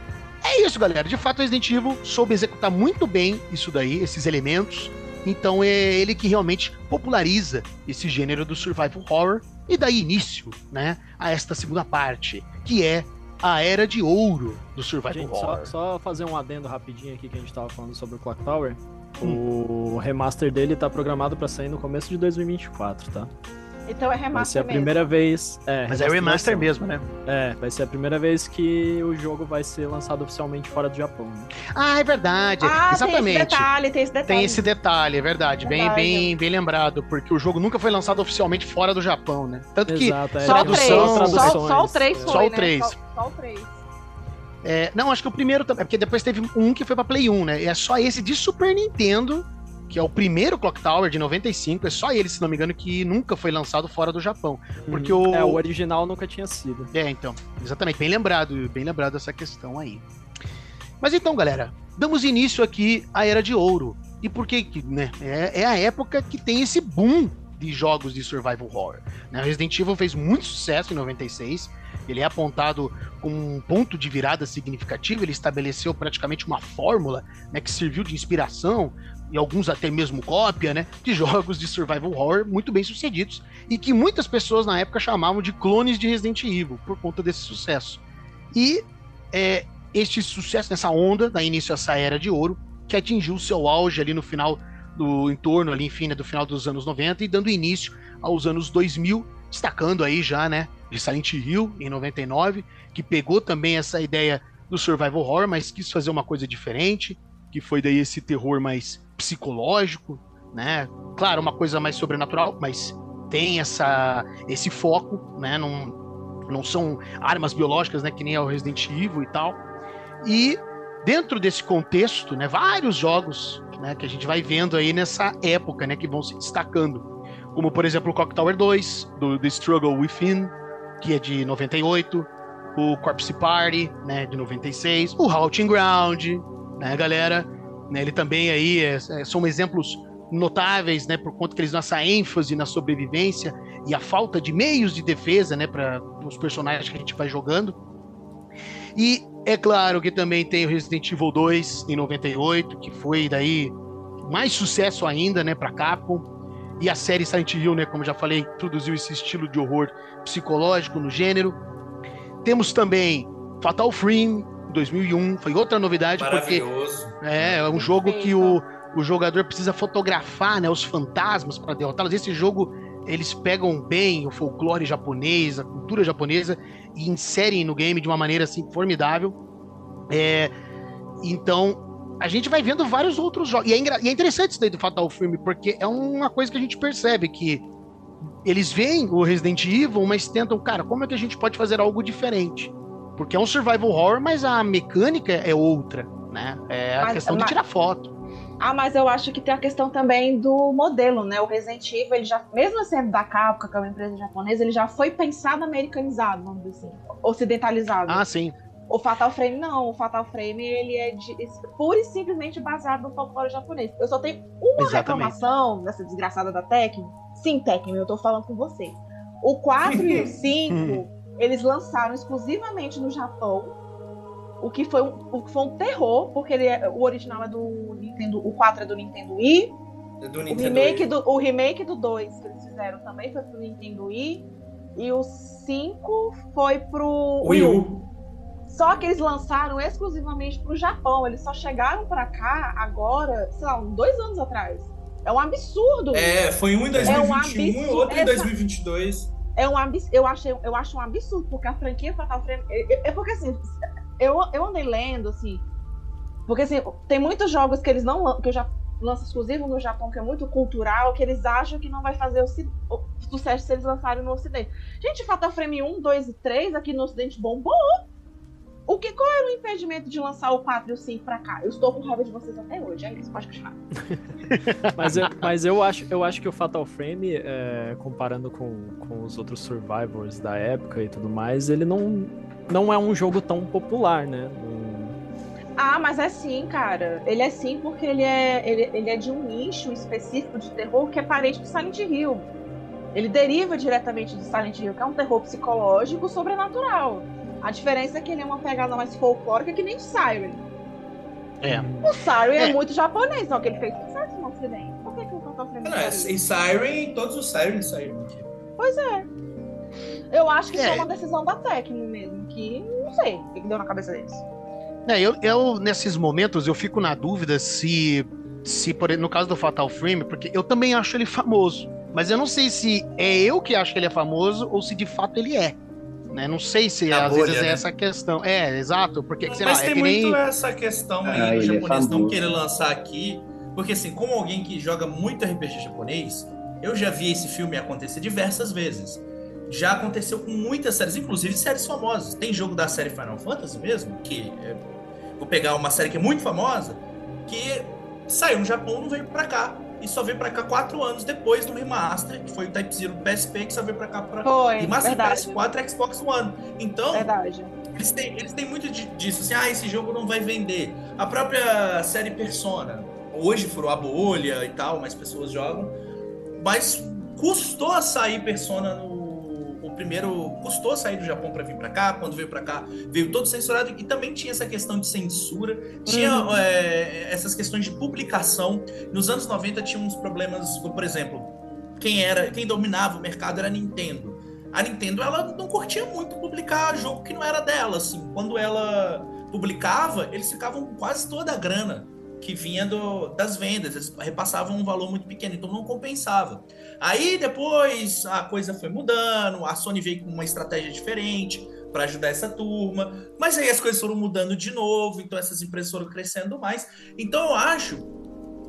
é isso, galera. De fato, o Resident Evil soube executar muito bem isso daí, esses elementos. Então é ele que realmente populariza esse gênero do survival horror e dá início, né, a esta segunda parte, que é a era de ouro do survival Gente, horror. só, só fazer um adendo rapidinho aqui que a gente tava falando sobre o Clock Tower. Hum. O remaster dele tá programado pra sair no começo de 2024, tá? Então é Vai ser remaster a primeira vez. É, Mas é remaster mesmo, né? É, vai ser a primeira vez que o jogo vai ser lançado oficialmente fora do Japão. né? Ah, é verdade. Ah, tem esse Exatamente. detalhe, tem esse detalhe. Tem esse detalhe, é verdade. Bem, Verdade. bem, bem lembrado, porque o jogo nunca foi lançado oficialmente fora do Japão, né? Tanto que Exato, é Só tradução- 3, só, traduções. só o 3 foi, Só o né? 3. Só, só o 3. É, não, acho que o primeiro também. é Porque depois teve um que foi pra Play 1, né? E é só esse de Super Nintendo, que é o primeiro Clock Tower de 95. É só ele, se não me engano, que nunca foi lançado fora do Japão. Porque o. É, o original nunca tinha sido. É, então. Exatamente. Bem lembrado, bem lembrado essa questão aí. Mas então, galera, damos início aqui à Era de Ouro. E por que, que, né? É, é a época que tem esse boom de jogos de survival horror. Né? Resident Evil fez muito sucesso em 96. Ele é apontado como um ponto de virada significativo. Ele estabeleceu praticamente uma fórmula né, que serviu de inspiração e alguns até mesmo cópia, né, de jogos de survival horror muito bem sucedidos e que muitas pessoas na época chamavam de clones de Resident Evil por conta desse sucesso. E é, este sucesso nessa onda da início essa era de ouro que atingiu o seu auge ali no final do entorno ali, enfim, né, do final dos anos 90 e dando início aos anos 2000, destacando aí já, né, de Silent Hill em 99, que pegou também essa ideia do survival horror, mas quis fazer uma coisa diferente, que foi daí esse terror mais psicológico, né? Claro, uma coisa mais sobrenatural, mas tem essa esse foco, né? Não, não são armas biológicas, né? Que nem é o Resident Evil e tal. E dentro desse contexto, né? Vários jogos, né? Que a gente vai vendo aí nessa época, né? Que vão se destacando, como por exemplo o Clock Tower 2 do The Struggle Within, que é de 98, o Corpse Party, né? De 96, o Halting Ground, né, galera? Né, ele também aí é, é, são exemplos notáveis, né, por conta que eles dão essa ênfase na sobrevivência e a falta de meios de defesa, né, para os personagens que a gente vai jogando. E é claro que também tem o Resident Evil 2 em 98, que foi daí mais sucesso ainda, né, para Capcom. E a série Silent Hill, né, como já falei, introduziu esse estilo de horror psicológico no gênero. Temos também Fatal Frame 2001, foi outra novidade porque é, é um jogo que o, o jogador precisa fotografar, né, os fantasmas para derrotá-los. Esse jogo eles pegam bem o folclore japonês, a cultura japonesa e inserem no game de uma maneira assim formidável. É, então a gente vai vendo vários outros jogos e é, e é interessante isso daí do Fatal Frame porque é uma coisa que a gente percebe que eles veem o Resident Evil, mas tentam, cara, como é que a gente pode fazer algo diferente? Porque é um survival horror, mas a mecânica é outra, né? É a mas, questão mas... de tirar foto. Ah, mas eu acho que tem a questão também do modelo, né? O Resident Evil, ele já, mesmo sendo da Capcom, que é uma empresa japonesa, ele já foi pensado americanizado, vamos dizer assim, ocidentalizado. Ah, sim. O Fatal Frame não, o Fatal Frame ele é de, pura e simplesmente baseado no folclore japonês. Eu só tenho uma Exatamente. reclamação dessa desgraçada da Tecmo. Sim, Tecmo, eu tô falando com você. O 4 e o 5 eles lançaram exclusivamente no Japão, o que foi um, o que foi um terror, porque ele é, o original é do Nintendo, o 4 é do Nintendo Wii. É do Nintendo o remake Wii. do o remake do 2 que eles fizeram também foi pro Nintendo Wii e o 5 foi pro Wii U. Só que eles lançaram exclusivamente pro Japão, eles só chegaram para cá agora, sei lá, dois anos atrás. É um absurdo. É, foi um em 2021 é um e outro em 2022 é um eu achei eu acho um absurdo porque a franquia Fatal Frame é, é porque assim eu, eu andei lendo assim porque assim tem muitos jogos que eles não que eu já lanço exclusivo no Japão que é muito cultural que eles acham que não vai fazer o sucesso se eles lançarem no Ocidente. Gente Fatal Frame 1, 2 e 3 aqui no Ocidente bombou o que, qual era o impedimento de lançar o 4 e o 5 pra cá? Eu estou com raiva de vocês até hoje, é isso, pode continuar. mas eu, mas eu, acho, eu acho que o Fatal Frame, é, comparando com, com os outros Survivors da época e tudo mais, ele não, não é um jogo tão popular, né? Ah, mas é sim, cara. Ele é sim porque ele é, ele, ele é de um nicho específico de terror que é parente do Silent Hill. Ele deriva diretamente de Silent Hill, que é um terror psicológico sobrenatural. A diferença é que ele é uma pegada mais folclórica que nem o Siren. É. O Siren é. é muito japonês, só que ele fez sucesso no ocidente. Por que, que eu tô frente? Não, é, e Siren, todos os Sirens saíram aqui. Pois é. Eu acho que é. foi uma decisão da Tecno mesmo, que não sei o que deu na cabeça deles. É, eu, eu, nesses momentos, eu fico na dúvida se, se por, no caso do Fatal Frame, porque eu também acho ele famoso. Mas eu não sei se é eu que acho que ele é famoso ou se de fato ele é. Né? Não sei se às bolha, vezes é né? essa questão. É, exato, porque sei Mas lá, tem é muito nem... essa questão aí ah, do é japonês é não querer lançar aqui. Porque assim, como alguém que joga muito RPG japonês, eu já vi esse filme acontecer diversas vezes. Já aconteceu com muitas séries, inclusive séries famosas. Tem jogo da série Final Fantasy mesmo, que é, vou pegar uma série que é muito famosa, que saiu no Japão não veio pra cá e só veio pra cá quatro anos depois do remaster, que foi o Type Zero PSP, que só veio pra cá pra foi, remaster verdade. PS4 e Xbox One. Então, verdade. Eles, têm, eles têm muito disso, assim, ah, esse jogo não vai vender. A própria série Persona, hoje furou a bolha e tal, mais pessoas jogam, mas custou a sair Persona no primeiro custou sair do Japão para vir para cá, quando veio para cá veio todo censurado e também tinha essa questão de censura, tinha uhum. é, essas questões de publicação. Nos anos 90 tinha uns problemas, por exemplo, quem era, quem dominava o mercado era a Nintendo. A Nintendo ela não curtia muito publicar jogo que não era dela, assim. Quando ela publicava, eles ficavam com quase toda a grana que vinha do, das vendas, eles repassavam um valor muito pequeno, então não compensava. Aí depois a coisa foi mudando, a Sony veio com uma estratégia diferente para ajudar essa turma, mas aí as coisas foram mudando de novo, então essas empresas foram crescendo mais. Então eu acho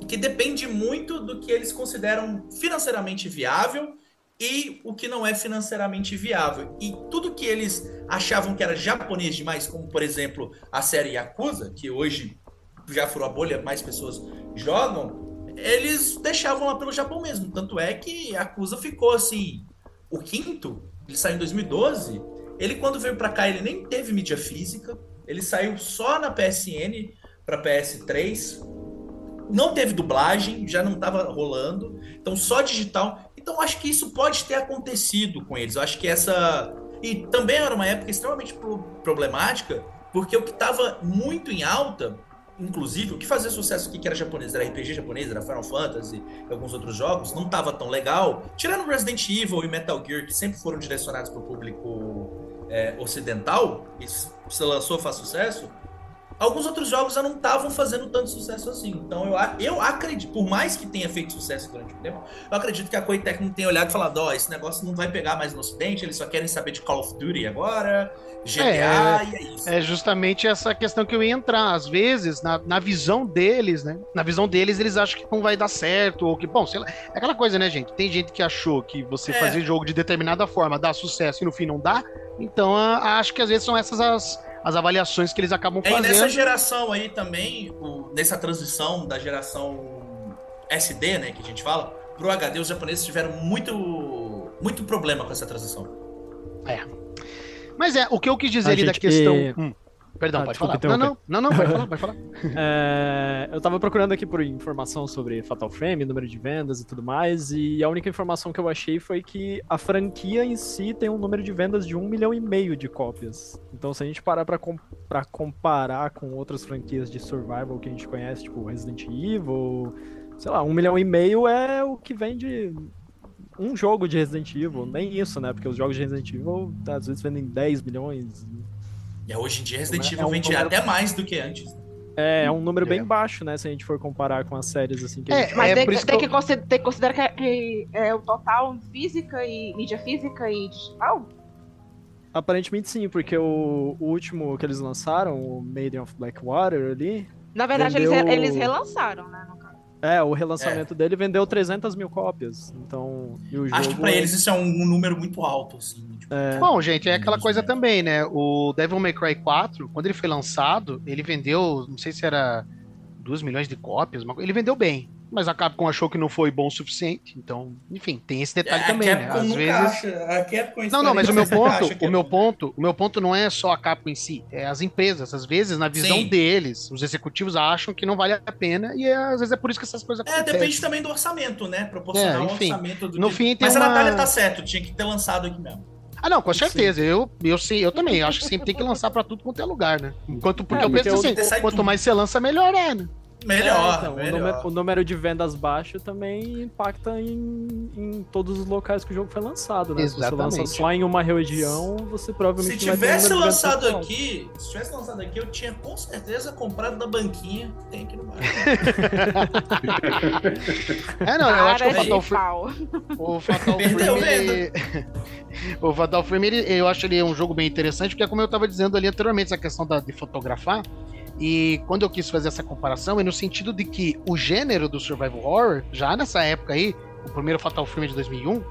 que depende muito do que eles consideram financeiramente viável e o que não é financeiramente viável. E tudo que eles achavam que era japonês demais, como por exemplo a série Yakuza, que hoje já furou a bolha, mais pessoas jogam, eles deixavam lá pelo Japão mesmo. Tanto é que a Yakuza ficou assim, o quinto, ele saiu em 2012. Ele quando veio para cá, ele nem teve mídia física, ele saiu só na PSN para PS3. Não teve dublagem, já não estava rolando, então só digital. Então acho que isso pode ter acontecido com eles. Eu acho que essa e também era uma época extremamente problemática, porque o que estava muito em alta inclusive, o que fazia sucesso aqui, que era japonês, era RPG japonês, era Final Fantasy e alguns outros jogos, não tava tão legal. Tirando Resident Evil e Metal Gear, que sempre foram direcionados para o público é, ocidental, e se lançou faz sucesso, alguns outros jogos já não estavam fazendo tanto sucesso assim. Então eu, eu acredito, por mais que tenha feito sucesso durante o tempo, eu acredito que a Koei Tecmo tenha olhado e falado: ó, oh, esse negócio não vai pegar mais no ocidente, eles só querem saber de Call of Duty agora, GTA, é, e é isso. É justamente essa questão que eu ia entrar. Às vezes, na, na visão deles, né? Na visão deles, eles acham que não vai dar certo, ou que, bom, sei lá. É aquela coisa, né, gente? Tem gente que achou que você é. fazer jogo de determinada forma dá sucesso e no fim não dá. Então, acho que às vezes são essas as as avaliações que eles acabam fazendo. É, e nessa geração aí também, o, nessa transição da geração SD, né, que a gente fala, pro HD, os japoneses tiveram muito, muito problema com essa transição. É. Mas é, o que eu quis dizer a ali da questão. Hum. Perdão, ah, pode falar. Não, não, não, não, pode falar, pode falar. É, eu tava procurando aqui por informação sobre Fatal Frame, número de vendas e tudo mais, e a única informação que eu achei foi que a franquia em si tem um número de vendas de um milhão e meio de cópias. Então, se a gente parar pra, com, pra comparar com outras franquias de survival que a gente conhece, tipo Resident Evil, sei lá, um milhão e meio é o que vende um jogo de Resident Evil, nem isso, né? Porque os jogos de Resident Evil às vezes vendem 10 milhões, e hoje em dia Resident é Evil é um vende número... até mais do que antes. É, é um número bem é. baixo, né? Se a gente for comparar com as séries assim que é, gente... Mas é, tem, tem, que, eu... tem que considerar que, que é o total física e mídia física e digital? Aparentemente sim, porque o, o, último que eles lançaram, o Maiden of Blackwater ali. Na verdade, vendeu... eles, eles relançaram, né? É, o relançamento é. dele vendeu 300 mil cópias. Então, Acho que pra eles isso é um, um número muito alto, assim. É. Bom, gente, é aquela coisa também, né? O Devil May Cry 4, quando ele foi lançado, ele vendeu, não sei se era 2 milhões de cópias, ele vendeu bem. Mas a Capcom achou que não foi bom o suficiente. Então, enfim, tem esse detalhe a também, né? Capcom né? Às vezes. Acha, a Capcom não, não, mas o meu ponto, o é meu ponto, o meu ponto não é só a Capcom em si, é as empresas. Às vezes, na visão Sim. deles, os executivos acham que não vale a pena e às vezes é por isso que essas coisas é, acontecem. É, depende também do orçamento, né? Proporcionar é, enfim, o orçamento do. No fim, mas uma... a Natália tá certo, tinha que ter lançado aqui mesmo. Ah, não, com certeza. Eu, eu, sim, eu também. acho que sempre tem que lançar pra tudo quanto é lugar, né? Enquanto, porque é, eu penso assim, quanto mais você lança, melhor é, né? Melhor, é, então, melhor. O, número, o, número, de vendas baixo também impacta em, em, todos os locais que o jogo foi lançado, né? Exatamente. Se você lança só em uma região, você provavelmente Se tivesse lançado aqui, se tivesse lançado aqui, eu tinha com certeza comprado da banquinha que tem aqui no é, não, eu acho que o Fatal Frame. O Fatal Frame. Ele... o Fatal Frame, ele, eu acho ele um jogo bem interessante, porque é como eu tava dizendo ali anteriormente, essa questão da, de fotografar. E quando eu quis fazer essa comparação, é no sentido de que o gênero do survival horror, já nessa época aí, o primeiro Fatal Frame de 2001,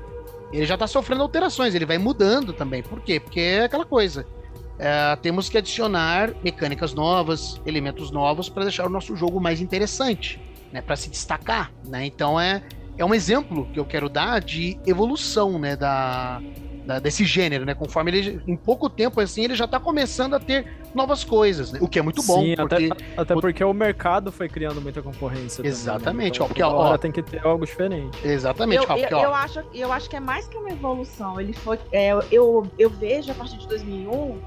ele já tá sofrendo alterações, ele vai mudando também. Por quê? Porque é aquela coisa. É, temos que adicionar mecânicas novas, elementos novos para deixar o nosso jogo mais interessante, né, para se destacar, né? Então é é um exemplo que eu quero dar de evolução, né, da da, desse gênero, né? Conforme ele, em pouco tempo assim, ele já tá começando a ter novas coisas, né? O que é muito bom. Sim, porque... até, até porque o mercado foi criando muita concorrência. Exatamente, também, né? então, ó, porque ó, tem que ter algo diferente. Exatamente, eu, ó, porque, eu, ó, eu, acho, eu acho que é mais que uma evolução. Ele foi. É, eu, eu vejo a partir de 2001,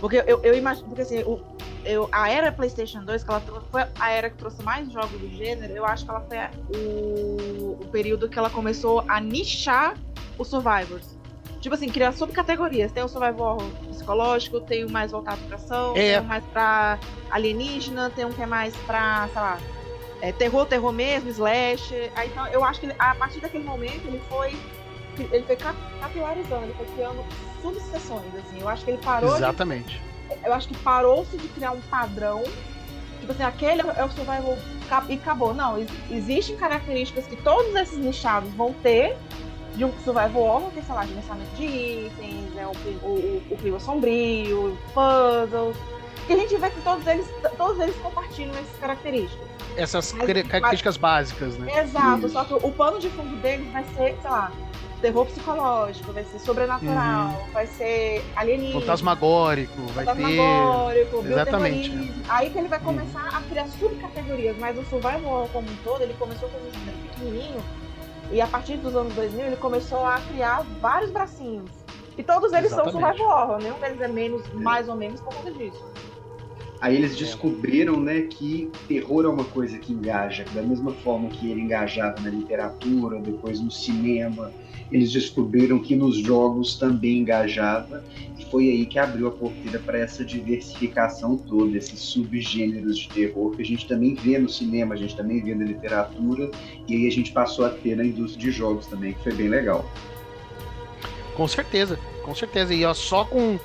porque eu, eu imagino. Porque assim, o, eu, a era PlayStation 2, que ela foi a era que trouxe mais jogos do gênero, eu acho que ela foi o, o período que ela começou a nichar os Survivors. Tipo assim, criar subcategorias. Tem o survival psicológico, tem o mais voltado pra ação, É. tem um mais pra alienígena, tem um que é mais pra, sei lá, é, terror, terror mesmo, slash. Aí, então, eu acho que a partir daquele momento ele foi. Ele foi cap- capilarizando, ele foi criando subseções, assim. Eu acho que ele parou. de- exatamente. eu acho que parou-se de criar um padrão. Tipo assim, aquele é o survival e acabou. Não, ex- existem características que todos esses nichados vão ter de um survival horror, que sei lá, gerenciamento de itens, né, o, o, o, clima sombrio, puzzles. E a gente vê que todos eles, todos eles compartilham essas características. Essas Mas- car- características básicas, né? Exato, Isso. só que o pano de fundo deles vai ser, sei lá, terror psicológico, vai ser sobrenatural, vai ser alienígena. Fantasmagórico, vai ter. Fantasmagórico, Exatamente, bioterrorismo. Aí que ele vai começar a criar subcategorias, mas o survival como um todo, ele começou como um pequenininho, e a partir dos anos 2000 ele começou a criar vários bracinhos. E todos eles Exatamente. são survival horror, nenhum deles é menos, mais ou menos por conta disso. Aí eles descobriram, né, que terror é uma coisa que engaja, da mesma forma que ele engajava na literatura, depois no cinema, eles descobriram que nos jogos também engajava, e foi aí que abriu a porteira para essa diversificação toda, esses subgêneros de terror que a gente também vê no cinema, a gente também vê na literatura, e aí a gente passou a ter na indústria de jogos também, que foi bem legal. Com certeza, com certeza. E ó, só com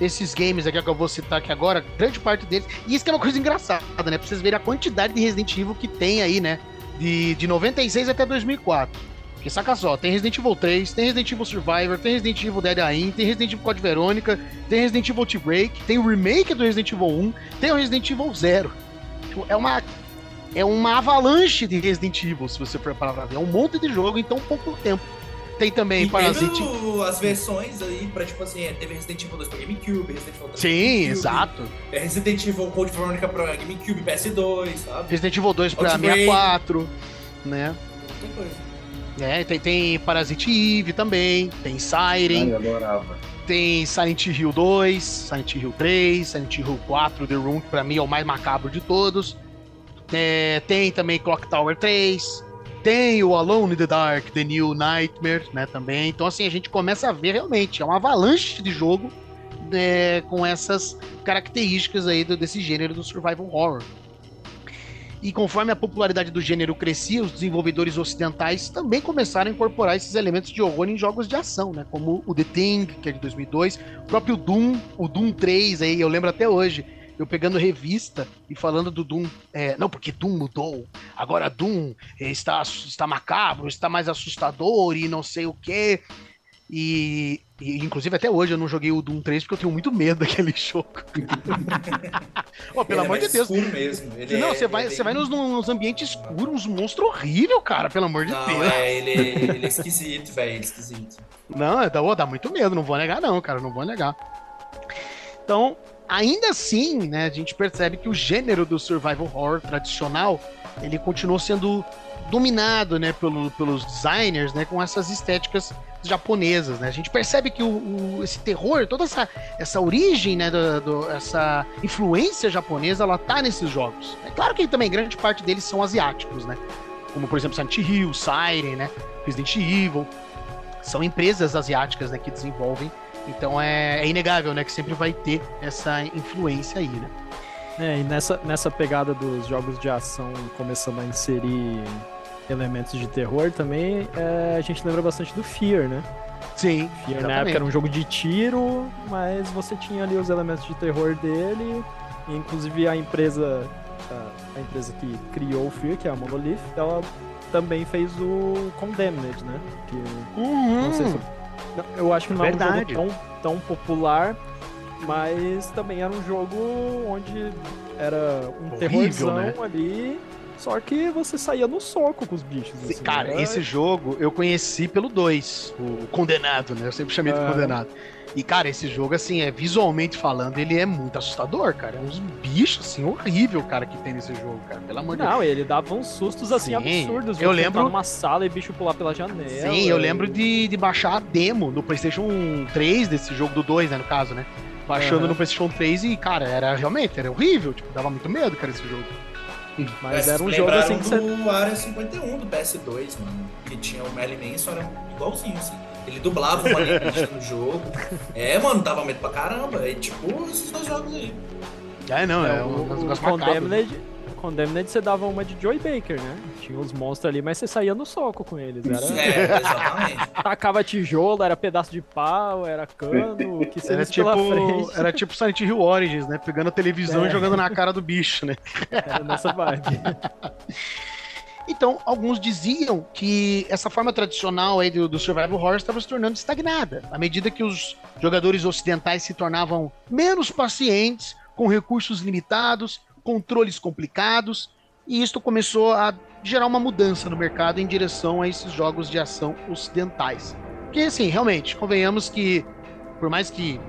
esses games aqui que eu vou citar aqui agora, grande parte deles. E isso que é uma coisa engraçada, né? Pra vocês verem a quantidade de Resident Evil que tem aí, né? De, de 96 até 2004. Porque saca só, tem Resident Evil 3, tem Resident Evil Survivor, tem Resident Evil Dead Aim, tem Resident Evil Code Verônica, tem Resident Evil Outbreak, tem o remake do Resident Evil 1, tem o Resident Evil 0. Tipo, é uma é uma avalanche de Resident Evil, se você for parar pra ver. É um monte de jogo em tão pouco tempo. Tem também E Parasite. as versões aí pra, tipo assim, é, teve Resident Evil 2 pra GameCube, Resident Evil 3 pra Sim, GameCube, exato. é, Resident Evil Code Veronica pra GameCube, PS2, sabe? Resident Evil 2 pra Outbreak. 64, né? Muita coisa. É, tem, tem Parasite Eve também, tem Ai, Siren, eu adorava. tem Silent Hill 2, Silent Hill 3, Silent Hill 4, The Room, que pra mim é o mais macabro de todos. É, tem também Clock Tower 3, tem o Alone in the Dark, The New Nightmare, né, também. Então, assim, a gente começa a ver realmente, é uma avalanche de jogo né, com essas características aí do- desse gênero do survival horror. E conforme a popularidade do gênero crescia, os desenvolvedores ocidentais também começaram a incorporar esses elementos de horror em jogos de ação, né? Como o The Thing, que é de 2002, o próprio Doom, o Doom 3 aí, eu lembro até hoje, eu pegando revista e falando do Doom, é, não, porque Doom mudou, agora Doom eh, está, está macabro, está mais assustador e não sei o quê. E, e, inclusive até hoje eu não joguei o Doom 3 porque eu tenho muito medo daquele jogo. Ó, pelo Ele é amor de mais Deus. escuro mesmo. Ele não, é- você vai, é você vai bem- nos, nos ambientes escuros, uns monstros horríveis, cara, pelo amor de Não, Deus. é, ele, é- ele é esquisito, velho, ele é esquisito. Não, dá, ô, dá muito medo, não vou negar, não, cara, não vou negar. Então, ainda assim, né, a gente percebe que o gênero do survival horror tradicional ele continuou sendo dominado, né, pelo- pelos designers, né, com essas estéticas japonesas, né? A gente percebe que o, o- esse terror, toda essa, essa origem, né, do, do- essa influência japonesa, ela tá nesses jogos. É claro que também grande parte deles são asiáticos, né? Como por exemplo Silent Hill, Siren, né, Resident Evil, são empresas asiáticas, né, que desenvolvem. Então é, é inegável, né, que sempre vai ter essa influência aí, né? É, e nessa, nessa pegada dos jogos de ação começando a inserir elementos de terror também, é, a gente lembra bastante do Fear, né? Sim, Fear na época era um jogo de tiro, mas você tinha ali os elementos de terror dele, e inclusive a empresa, a, a empresa que criou o Fear, que é a Monolith, ela também fez o Condemned, né? Que Uhum. não sei se não, eu acho que não é um Verdade. jogo tão, tão popular, mas também era um jogo onde era um terrorzão né? ali. Só que você saía no soco com os bichos. Assim, Cara, era... esse jogo eu conheci pelo 2, o Condenado, né? Eu sempre chamei de Ah. Condenado. E, cara, esse jogo, assim, é visualmente falando, ele é muito assustador, cara. É uns bichos, assim, horrível, cara, que tem nesse jogo, cara. Pelo amor de Deus. Não, ele dava uns sustos assim Sim, absurdos. eu lembro- numa sala e bicho pular pela janela. Sim, eu lembro de, de baixar a demo no PlayStation 3 desse jogo do 2, né, no caso, né? Baixando Aham. no PlayStation 3 e, cara, era realmente, era horrível. Tipo, dava muito medo, cara, esse jogo. Mas Vocês era um jogo assim que você. do Área 51 do PS2, mano. Que tinha o Merlin Manson, era igualzinho, assim. Ele dublava uma alienígena no jogo. É, mano, dava medo pra caramba. É tipo esses dois jogos aí. É, não, é, É, um o, o negócio macabro. Condemned, o Condemned você dava uma de Joy Baker, né? Tinha uns monstros ali, mas você saía no soco com eles. Era, É, exatamente. Tacava tijolo, era pedaço de pau, era cano, o que você Era tipo, frente. era tipo Silent Hill Origins, né? Pegando a televisão É. e jogando na cara do bicho, né? Era nessa vibe. Então, alguns diziam que essa forma tradicional aí do, do survival horror estava se tornando estagnada, à medida que os jogadores ocidentais se tornavam menos pacientes, com recursos limitados, controles complicados, e isto começou a gerar uma mudança no mercado em direção a esses jogos de ação ocidentais. Porque, assim, realmente, convenhamos que, por mais que,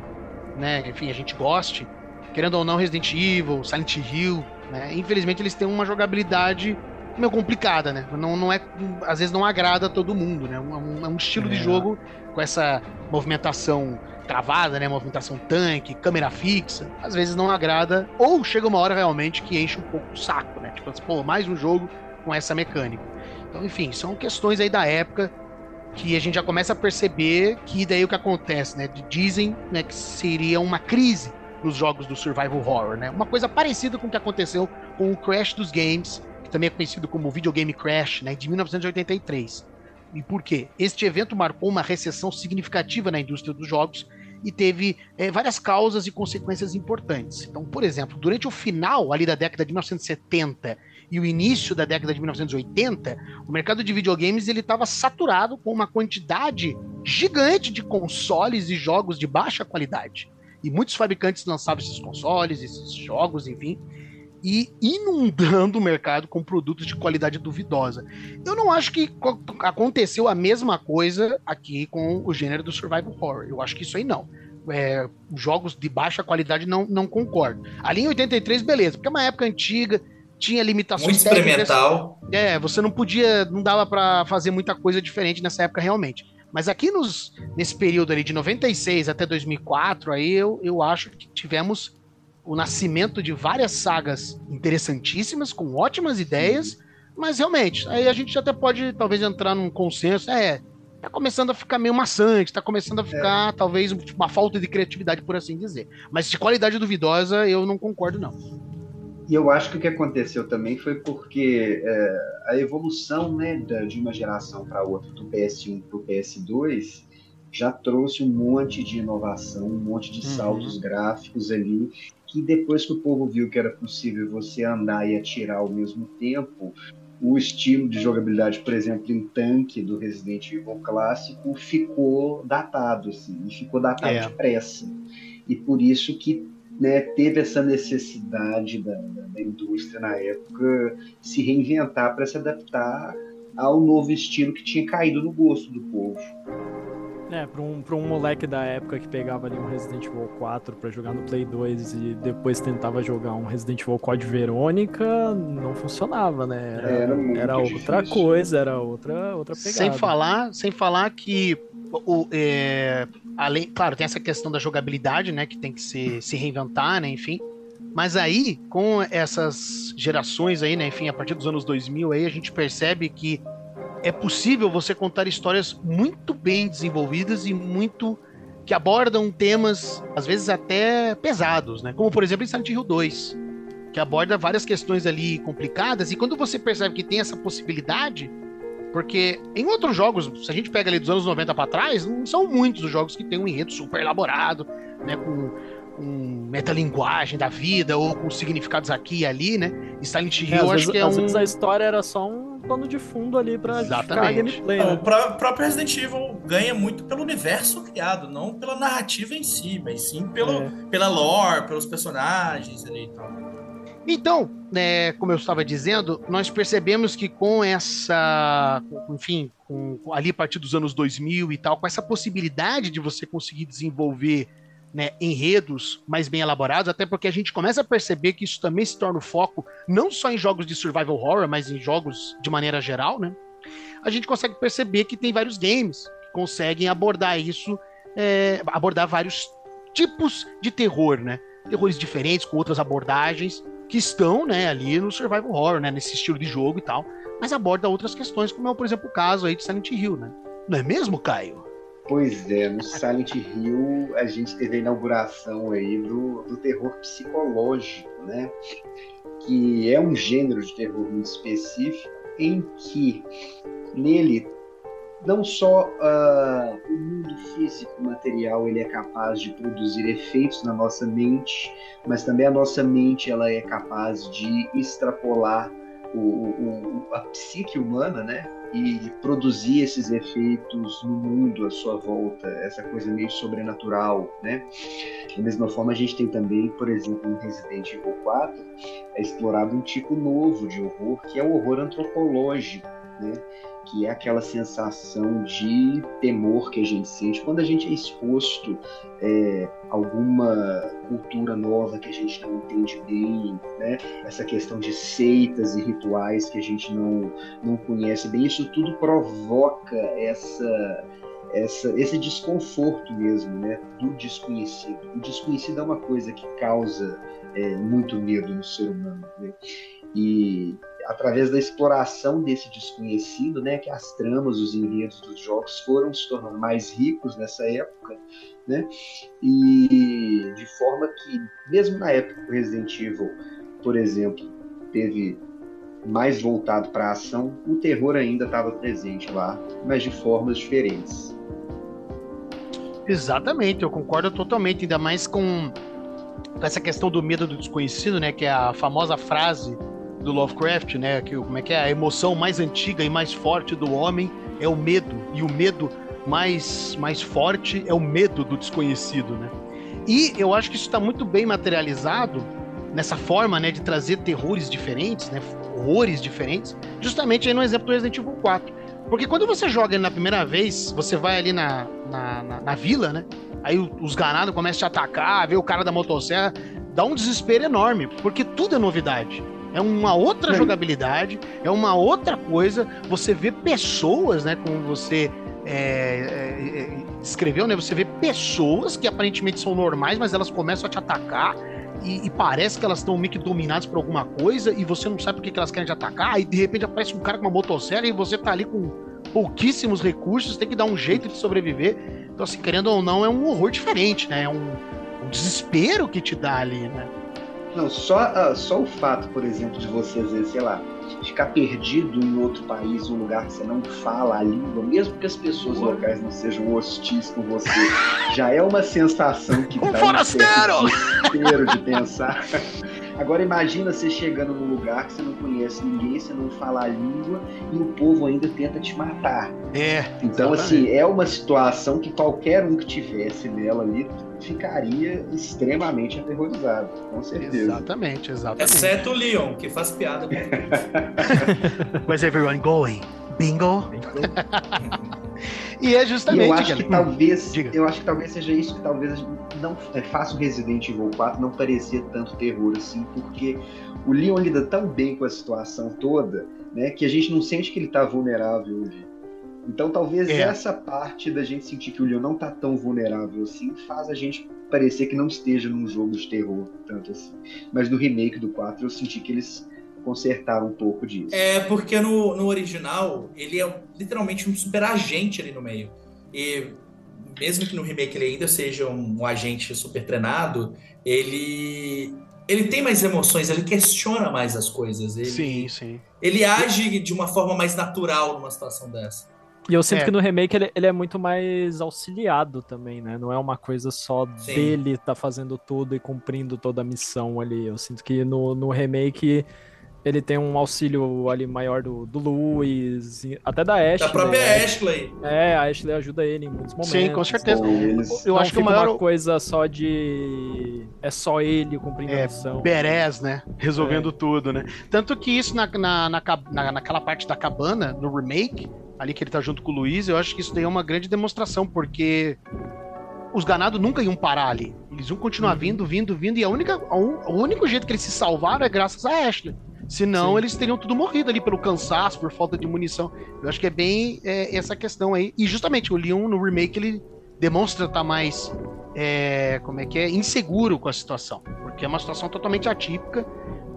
né, enfim, a gente goste, querendo ou não, Resident Evil, Silent Hill, né, infelizmente eles têm uma jogabilidade meio complicada, né? Não, não é, às vezes não agrada a todo mundo, né? É um, é um estilo de É. jogo com essa movimentação travada, né? Movimentação tanque, câmera fixa, às vezes não agrada, ou chega uma hora realmente que enche um pouco o saco, né? Tipo, assim, pô, mais um jogo com essa mecânica. Então, enfim, são questões aí da época que a gente já começa a perceber que daí o que acontece, né? Dizem né, que seria uma crise nos jogos do survival horror, né? Uma coisa parecida com o que aconteceu com o Crash dos games, também é conhecido como Videogame Crash, né, de 1983. E por quê? Este evento marcou uma recessão significativa na indústria dos jogos e teve eh, várias causas e consequências importantes. Então, por exemplo, durante o final ali da década de 1970 e o início da década de 1980, o mercado de videogames ele estava saturado com uma quantidade gigante de consoles e jogos de baixa qualidade. E muitos fabricantes lançavam esses consoles, esses jogos, enfim, e inundando o mercado com produtos de qualidade duvidosa. Eu não acho que co- aconteceu a mesma coisa aqui com o gênero do survival horror. Eu acho que isso aí não. É, jogos de baixa qualidade não, não concordo. Ali em 83, beleza, porque é uma época antiga, tinha limitações Muito técnicas. experimental. É, você não podia, não dava pra fazer muita coisa diferente nessa época realmente. Mas aqui nos, nesse período ali de 96 até 2004, aí eu, eu acho que tivemos o nascimento de várias sagas interessantíssimas, com ótimas ideias, mas realmente, aí a gente até pode talvez entrar num consenso, é, tá começando a ficar meio maçante, tá começando a ficar talvez tipo, uma falta de criatividade, por assim dizer. Mas de qualidade duvidosa, eu não concordo não. E eu acho que o que aconteceu também foi porque é, a evolução né, de uma geração para outra, do PS1 para o PS2, já trouxe um monte de inovação, um monte de Uhum. saltos gráficos ali, que depois que o povo viu que era possível você andar e atirar ao mesmo tempo, o estilo de jogabilidade, por exemplo, em tanque do Resident Evil clássico ficou datado, assim, e ficou datado É. depressa. E por isso que né, teve essa necessidade da, da- da indústria na época se reinventar para se adaptar ao novo estilo que tinha caído no gosto do povo. É, pra um, pra um moleque da época que pegava ali um Resident Evil 4 pra jogar no Play 2 e depois tentava jogar um Resident Evil Code Verônica, não funcionava, né? Era, Era muito era outra difícil. coisa, era outra, outra pegada. Sem falar, sem falar que o, é, além, claro, tem essa questão da jogabilidade, né, que tem que se, se reinventar, né, enfim. Mas aí, com essas gerações aí, né, enfim, a partir dos anos 2000 aí, a gente percebe que é possível você contar histórias muito bem desenvolvidas e muito que abordam temas às vezes até pesados, né? Como por exemplo em Silent Hill 2, que aborda várias questões ali complicadas e quando você percebe que tem essa possibilidade, porque em outros jogos, se a gente pega ali dos anos 90 para trás, não são muitos os jogos que tem um enredo super elaborado, né, com um metalinguagem da vida ou com significados aqui e ali, né? E Silent Hill É, eu acho vezes, que é às um vezes a história era só um plano de fundo ali pra justificar a Exatamente. gameplay, Não, né? o pró- próprio Resident Evil ganha muito pelo universo criado, não pela narrativa em si, mas sim pelo, É. pela lore, pelos personagens ali e tal. Então, né, como eu estava dizendo, nós percebemos que com essa, enfim, com, ali a partir dos anos 2000 e tal, com essa possibilidade de você conseguir desenvolver né, enredos mais bem elaborados, até porque a gente começa a perceber que isso também se torna o foco não só em jogos de survival horror, mas em jogos de maneira geral, né? A gente consegue perceber que tem vários games que conseguem abordar isso, é, abordar vários tipos de terror, né? Terrores diferentes, com outras abordagens, que estão, né, ali no survival horror, né, nesse estilo de jogo e tal, mas aborda outras questões, como é, por exemplo, o caso aí de Silent Hill, né? Não é mesmo, Caio? Pois é, no Silent Hill a gente teve a inauguração aí do, do terror psicológico, né? Que é um gênero de terror muito específico em que nele não só uh, o mundo físico material ele é capaz de produzir efeitos na nossa mente, mas também a nossa mente ela é capaz de extrapolar o, o, a psique humana, né? E produzir esses efeitos no mundo à sua volta, essa coisa meio sobrenatural, né? Da mesma forma, a gente tem também, por exemplo, no Resident Evil 4, é explorado um tipo novo de horror, que é o horror antropológico, né? que é aquela sensação de temor que a gente sente quando a gente é exposto é, a alguma cultura nova que a gente não entende bem, né? essa questão de seitas e rituais que a gente não, não conhece bem, isso tudo provoca essa, essa, esse desconforto mesmo, né, do desconhecido. O desconhecido é uma coisa que causa é, muito medo no ser humano. Né? E através da exploração desse desconhecido, né, que as tramas, os enredos dos jogos foram se tornando mais ricos nessa época, né, e de forma que, mesmo na época do Resident Evil, por exemplo, teve mais voltado para a ação, o terror ainda estava presente lá, mas de formas diferentes. Exatamente, eu concordo totalmente, ainda mais com essa questão do medo do desconhecido, né, que é a famosa frase do Lovecraft, né? Que, como é que é? A emoção mais antiga e mais forte do homem é o medo. E o medo mais, mais forte é o medo do desconhecido, né? E eu acho que isso está muito bem materializado nessa forma, né, de trazer terrores diferentes, né, horrores diferentes, justamente aí no exemplo do Resident Evil 4. Porque quando você joga ele na primeira vez, você vai ali na, na, na, na vila, né, aí os ganados começam a te atacar, vê o cara da motosserra, dá um desespero enorme, porque tudo é novidade. É uma outra jogabilidade, é uma outra coisa. Você vê pessoas, né? Como você é, é, é, escreveu, né? Você vê pessoas que aparentemente são normais, mas elas começam a te atacar. E, e parece que elas estão meio que dominadas por alguma coisa e você não sabe por que, que elas querem te atacar. E de repente aparece um cara com uma motosserra e você tá ali com pouquíssimos recursos, tem que dar um jeito de sobreviver. Então, assim, querendo ou não, é um horror diferente, né? É um, um desespero que te dá ali, né? Não, só, uh, só o fato, por exemplo, de você, às vezes, sei lá, ficar perdido em outro país, um lugar que você não fala a língua, mesmo que as pessoas locais não sejam hostis com você, já é uma sensação que um dá forasteiro! um de pensar. Agora imagina você chegando num lugar que você não conhece ninguém, você não fala a língua e o povo ainda tenta te matar. É. Então, exatamente. assim, é uma situação que qualquer um que tivesse nela ali ficaria extremamente aterrorizado, com certeza. Exatamente, exatamente. Exceto o Leon, que faz piada com Where's everyone going? Bingo? E é justamente. E eu acho que talvez, Diga. eu acho que talvez seja isso que talvez não é fácil Resident Evil 4 não parecer tanto terror assim, porque o Leon lida tão bem com a situação toda, né, que a gente não sente que ele está vulnerável hoje. Então talvez é. essa parte da gente sentir que o Leon não tá tão vulnerável assim faz a gente parecer que não esteja num jogo de terror tanto assim. Mas no remake do 4 eu senti que eles consertaram um pouco disso. É, porque no, no original ele é literalmente um super agente ali no meio. E mesmo que no remake ele ainda seja um, um agente super treinado, ele ele tem mais emoções, ele questiona mais as coisas. Ele, sim, sim. Ele age de uma forma mais natural numa situação dessa. E eu sinto é. que no remake ele, ele, é muito mais auxiliado também, né? Não é uma coisa só Sim. dele tá fazendo tudo e cumprindo toda a missão ali. Eu sinto que no, no remake ele tem um auxílio ali maior do, do Luiz, até da Ashley. Da própria né? Ashley. É, a Ashley ajuda ele em muitos momentos. Sim, com certeza. Eles- Eu acho que maior. uma coisa só de. É só ele cumprindo É, a missão. Beres, né? Resolvendo É. tudo, né? Tanto que isso na, na, na- naquela parte da cabana, no remake, ali que ele tá junto com o Luiz, eu acho que isso daí é uma grande demonstração, porque os ganados nunca iam parar ali. Eles iam continuar Uhum. vindo, vindo, vindo, e a única, a un- o único jeito que eles se salvaram é graças a Ashley. Senão Sim. eles teriam tudo morrido ali pelo cansaço, por falta de munição. Eu acho que é bem é, essa questão aí. E justamente o Leon no remake ele demonstra estar mais é, como é que é inseguro com a situação, porque é uma situação totalmente atípica,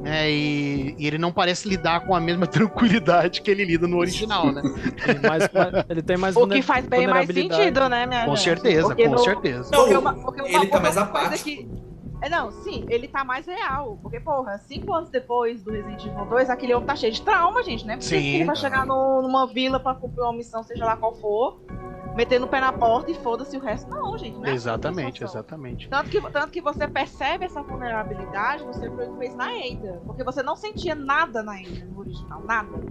né? E, e ele não parece lidar com a mesma tranquilidade que ele lida no original, né? Ele, mais- ele tem mais O que faz bem mais sentido, né, minha Com gente? certeza, Porque com no- certeza. Não, Porque uma, porque uma, ele tá mais apático. que- não, sim, ele tá mais real. Porque, porra, cinco anos depois do Resident Evil 2, aquele homem tá cheio de trauma, gente, né? Porque Sim. ele vai chegar no- numa vila pra cumprir uma missão, seja lá qual for, metendo o pé na porta e foda-se o resto. Não, gente, né? Exatamente, exatamente. Tanto que, tanto que você percebe essa vulnerabilidade, você fez na Ada. Porque você não sentia nada na Ada, no original, nada.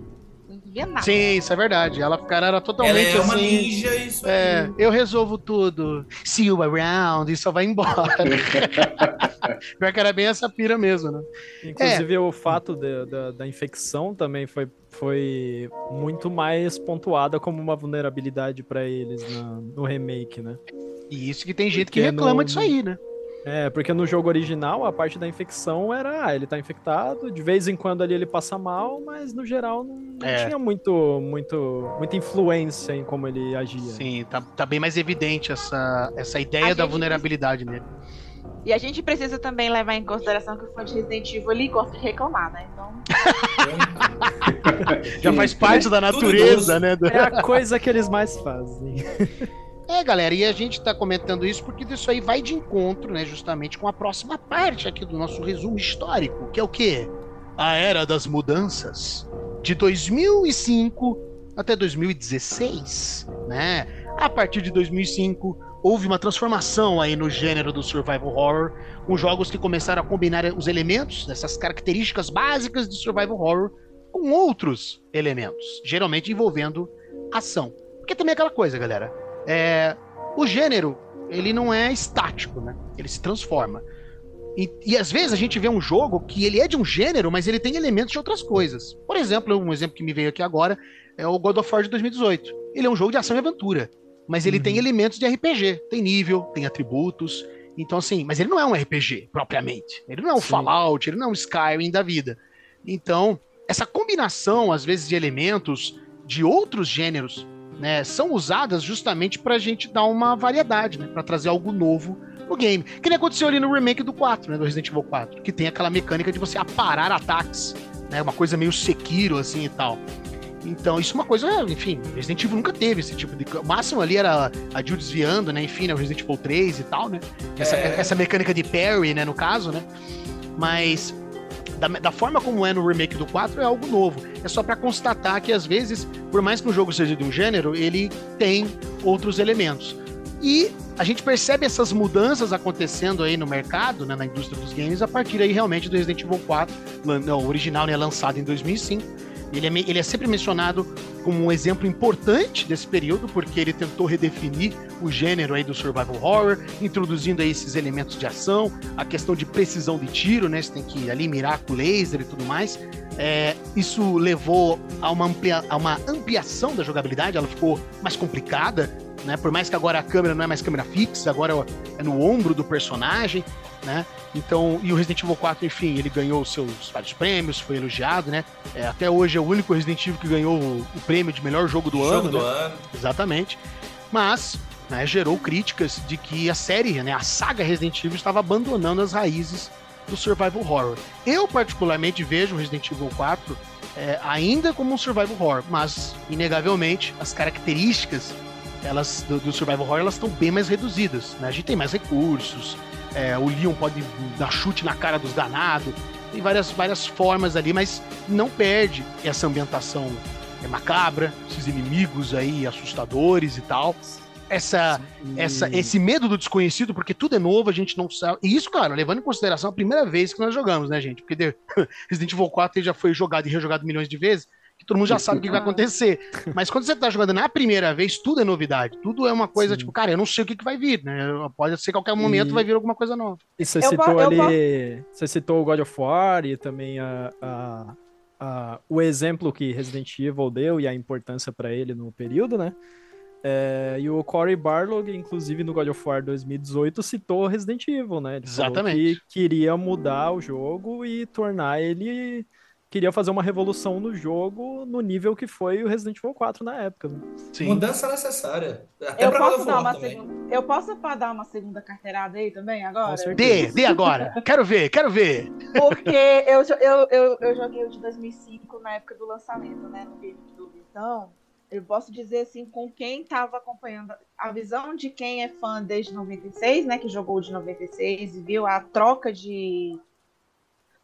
Não via nada. Sim, isso é verdade. Ela, cara, era Ela totalmente é uma assim. ninja e isso É, aí. eu resolvo tudo. See you around e só vai embora. Pior que era bem essa pira mesmo, né? Inclusive, o fato de- da, da infecção também foi, foi muito mais pontuada como uma vulnerabilidade pra eles na- no remake, né? E isso que tem gente que Porque reclama no- disso aí, né? É, porque no jogo original a parte da infecção era, ah, ele tá infectado, de vez em quando ali ele passa mal, mas no geral não, não É. tinha muito, muito, muita influência em como ele agia. Sim, tá, tá bem mais evidente essa, essa ideia A da vulnerabilidade nele. E a gente precisa também levar em consideração que o fã de Resident Evil ele gosta de reclamar, né? Então. Já faz parte da natureza, né? É a coisa que eles mais fazem. É, galera, e a gente tá comentando isso porque isso aí vai de encontro, né, justamente com a próxima parte aqui do nosso resumo histórico, que é o quê? A Era das Mudanças, de 2005 até 2016, né? A partir de 2005, houve uma transformação aí no gênero do survival horror, com jogos que começaram a combinar os elementos, essas características básicas de survival horror, com outros elementos, geralmente envolvendo ação. Porque também é aquela coisa, galera. É, o gênero, ele não é estático, né? Ele se transforma. E, e às vezes a gente vê um jogo que ele é de um gênero, mas ele tem elementos de outras coisas. Por exemplo, um exemplo que me veio aqui agora é o God of War de 2018. Ele é um jogo de ação e aventura, mas ele Uhum. tem elementos de RPG. Tem nível, tem atributos. Então, assim, mas ele não é um RPG propriamente. Ele não é um Sim. Fallout, ele não é um Skyrim da vida. Então, essa combinação, às vezes, de elementos de outros gêneros né, são usadas justamente pra gente dar uma variedade, né, para trazer algo novo no game. Que nem aconteceu ali no remake do 4, né, do Resident Evil 4, que tem aquela mecânica de você aparar ataques, né, uma coisa meio Sekiro assim e tal. Então, isso é uma coisa, enfim, Resident Evil nunca teve esse tipo de. O máximo ali era a Jill desviando, né? Enfim, né, o Resident Evil 3 e tal, né? Essa, É. essa mecânica de parry, né, no caso, né? Mas da, da forma como é no remake do 4 é algo novo. É só pra constatar que às vezes, por mais que um jogo seja de um gênero, ele tem outros elementos. E a gente percebe essas mudanças acontecendo aí no mercado, né, na indústria dos games, a partir aí realmente do Resident Evil 4, lan- não, o original, né, lançado em 2005. Ele é, ele é sempre mencionado como um exemplo importante desse período, porque ele tentou redefinir o gênero aí do survival horror, introduzindo aí esses elementos de ação, a questão de precisão de tiro, né? Você tem que ali mirar com laser e tudo mais. É, isso levou a uma, amplia, a uma ampliação da jogabilidade, ela ficou mais complicada, né? Por mais que agora a câmera não é mais câmera fixa, agora é no ombro do personagem, né? Então, e o Resident Evil 4, enfim, ele ganhou seus vários prêmios, foi elogiado, né? É, até hoje é o único Resident Evil que ganhou o, o prêmio de melhor jogo do Jogo ano, do né? ano. Exatamente. Mas né, gerou críticas de que a série, né, a saga Resident Evil estava abandonando as raízes do survival horror. Eu particularmente vejo o Resident Evil 4 é, ainda como um survival horror, mas inegavelmente as características elas do, do survival horror elas estão bem mais reduzidas. Né? A gente tem mais recursos, é, o Leon pode dar chute na cara dos danados, tem várias, várias formas ali, mas não perde essa ambientação é macabra, esses inimigos aí assustadores e tal. essa, essa, esse medo do desconhecido, porque tudo é novo, a gente não sabe. E isso, claro, levando em consideração a primeira vez que nós jogamos, né, gente? Porque de... Resident Evil 4 já foi jogado e rejogado milhões de vezes, que todo mundo já sabe o que vai acontecer. Mas quando você tá jogando na primeira vez, tudo é novidade. Tudo é uma coisa, Sim. tipo, cara, eu não sei o que, que vai vir, né? Pode ser qualquer momento e... vai vir alguma coisa nova. E você eu citou ali. Você citou o God of War e também a, a, a, o exemplo que Resident Evil deu e a importância para ele no período, né? É, e o Cory Barlog, inclusive no God of War 2018, citou Resident Evil, né? Ele Exatamente. que queria mudar o jogo e tornar ele. Queria fazer uma revolução no jogo no nível que foi o Resident Evil 4 na época. Né? Sim. Mudança necessária. Até eu posso, dar uma segunda, eu posso dar uma segunda carteirada aí também agora? Dê, dê agora. quero ver, quero ver. Porque eu, eu, eu, eu joguei o de 2005 na época do lançamento, né? No GameCube. Então, eu posso dizer assim, com quem estava acompanhando a visão de quem é fã desde 96, né, que jogou de 96 e viu a troca de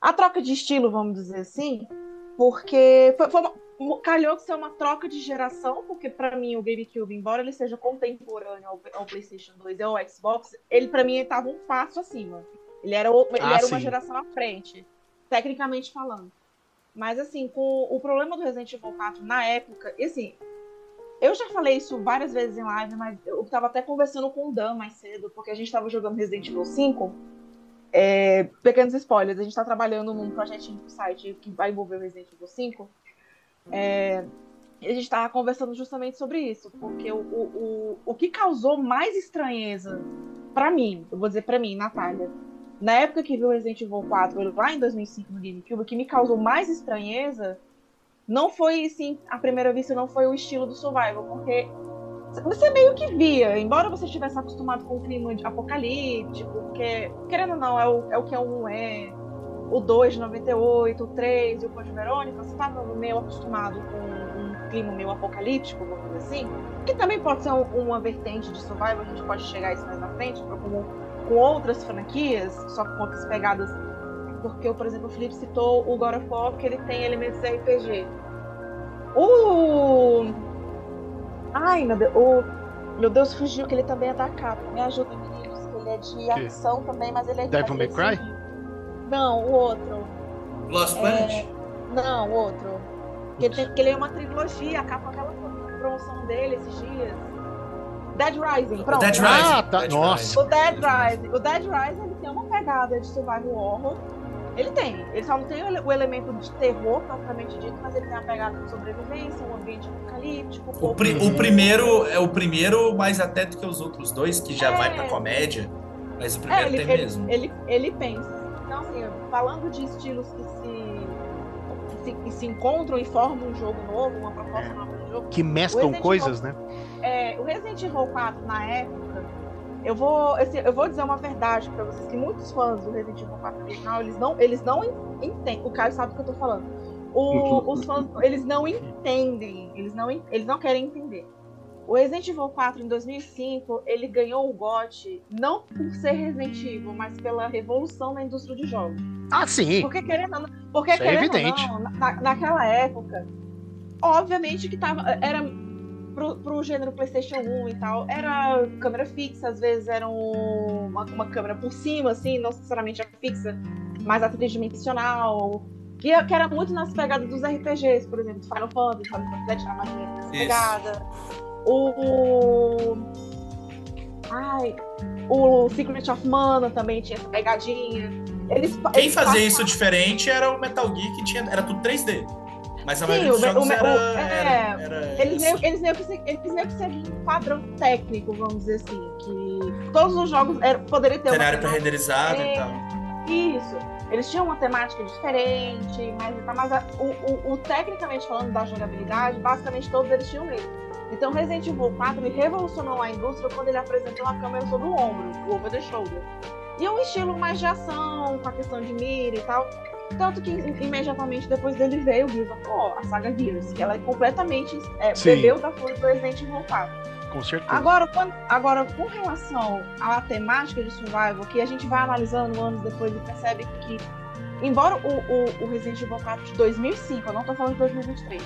a troca de estilo, vamos dizer assim, porque foi, foi uma, calhou que ser uma troca de geração, porque para mim o GameCube, embora ele seja contemporâneo ao, ao PlayStation 2 e ao Xbox, ele para mim estava um passo acima. Ele era, ele ah, era uma geração à frente, tecnicamente falando. Mas assim, com o problema do Resident Evil 4 na época, e assim, eu já falei isso várias vezes em live, mas eu tava até conversando com o Dan mais cedo, porque a gente tava jogando Resident Evil 5. É, pequenos spoilers, a gente tá trabalhando num projetinho pro site que vai envolver o Resident Evil 5. É, e a gente tava conversando justamente sobre isso, porque o, o, o, o que causou mais estranheza para mim, eu vou dizer para mim, Natália, na época que viu Resident Evil 4, lá em 2005 no GameCube, o que me causou mais estranheza não foi, sim, à primeira vista, não foi o estilo do survival, porque você meio que via, embora você estivesse acostumado com o clima de apocalíptico, porque, querendo ou não, é o, é o que é o 1 é, o 2 de 98, o 3 e o Code Verônica, você estava meio acostumado com um clima meio apocalíptico, vamos dizer assim, que também pode ser um, uma vertente de survival, a gente pode chegar a isso mais na frente, como com outras franquias, só com outras pegadas porque, por exemplo, o Felipe citou o God of War, que ele tem elementos RPG. O. Ai, meu Deus. O... Meu Deus, fugiu que ele também é da capa. Me ajuda, meninos. Ele é de que? ação também, mas ele é de. Devil May Cry? Não, o outro. Lost é... Planet? Não, o outro. Que, tem, que ele é uma trilogia, a capa aquela promoção dele esses dias. Dead Rising, pronto. Dead Rising. Ah, tá. Dead Nossa. O Dead Rising. O Dead Rising ele tem uma pegada de survival horror ele tem. Ele só não tem o elemento de terror, propriamente dito, mas ele tem a pegada de sobrevivência, um ambiente apocalíptico. O, pri o, primeiro é o primeiro mais até do que os outros dois, que já é... vai pra comédia. Mas o primeiro é, ele, tem ele, mesmo. Ele, ele pensa. Então, assim, falando de estilos que se, que se, que se encontram e formam um jogo novo, uma proposta nova de jogo. Que mesclam coisas, Evil, né? É, o Resident Evil 4, na época, eu vou, assim, eu vou dizer uma verdade para vocês que muitos fãs do Resident Evil 4 original, eles não, eles não entendem. O Caio sabe o que eu tô falando. O, os fãs, eles não entendem, eles não, eles não querem entender. O Resident Evil 4 em 2005, ele ganhou o GOT não por ser Resident Evil, mas pela revolução na indústria de jogos. Ah, sim. Porque querendo, porque Isso é querendo é evidente. Não, na, naquela época, obviamente que tava, era pro, pro gênero PlayStation 1 e tal, era câmera fixa, às vezes era uma, uma câmera por cima, assim, não necessariamente a fixa, mas a tridimensional. Que, que era muito nas pegadas dos RPGs, por exemplo, Final Fantasy, Final Fantasy era mais nessa pegada. O. Ai, o Secret of Mana também tinha essa pegadinha. Eles, Quem eles fazia isso diferente era o Metal Gear, que tinha, era tudo 3D. Mas a Sim, maioria dos jogos o, era, o, é, era, eles, meio, eles, meio que, eles meio que seguiam um padrão técnico, vamos dizer assim, que todos os jogos era, poderiam ter cenário pré-renderizado e tal. Isso. Eles tinham uma temática diferente, mas, mas a, o, o, o, tecnicamente falando da jogabilidade, basicamente todos eles tinham mesmo. Então Resident Evil 4 ele revolucionou a indústria quando ele apresentou a câmera sobre o ombro, o over the shoulder. E é um estilo mais de ação, com a questão de mira e tal. Tanto que imediatamente depois dele veio o Gears of War, a saga Gears, que ela é completamente é, bebeu da flor do Resident Evil 4. Com certeza. Agora, quando, agora, com relação à temática de survival, que a gente vai analisando anos depois e percebe que, embora o, o, o Resident Evil 4 de 2005, eu não estou falando de 2023,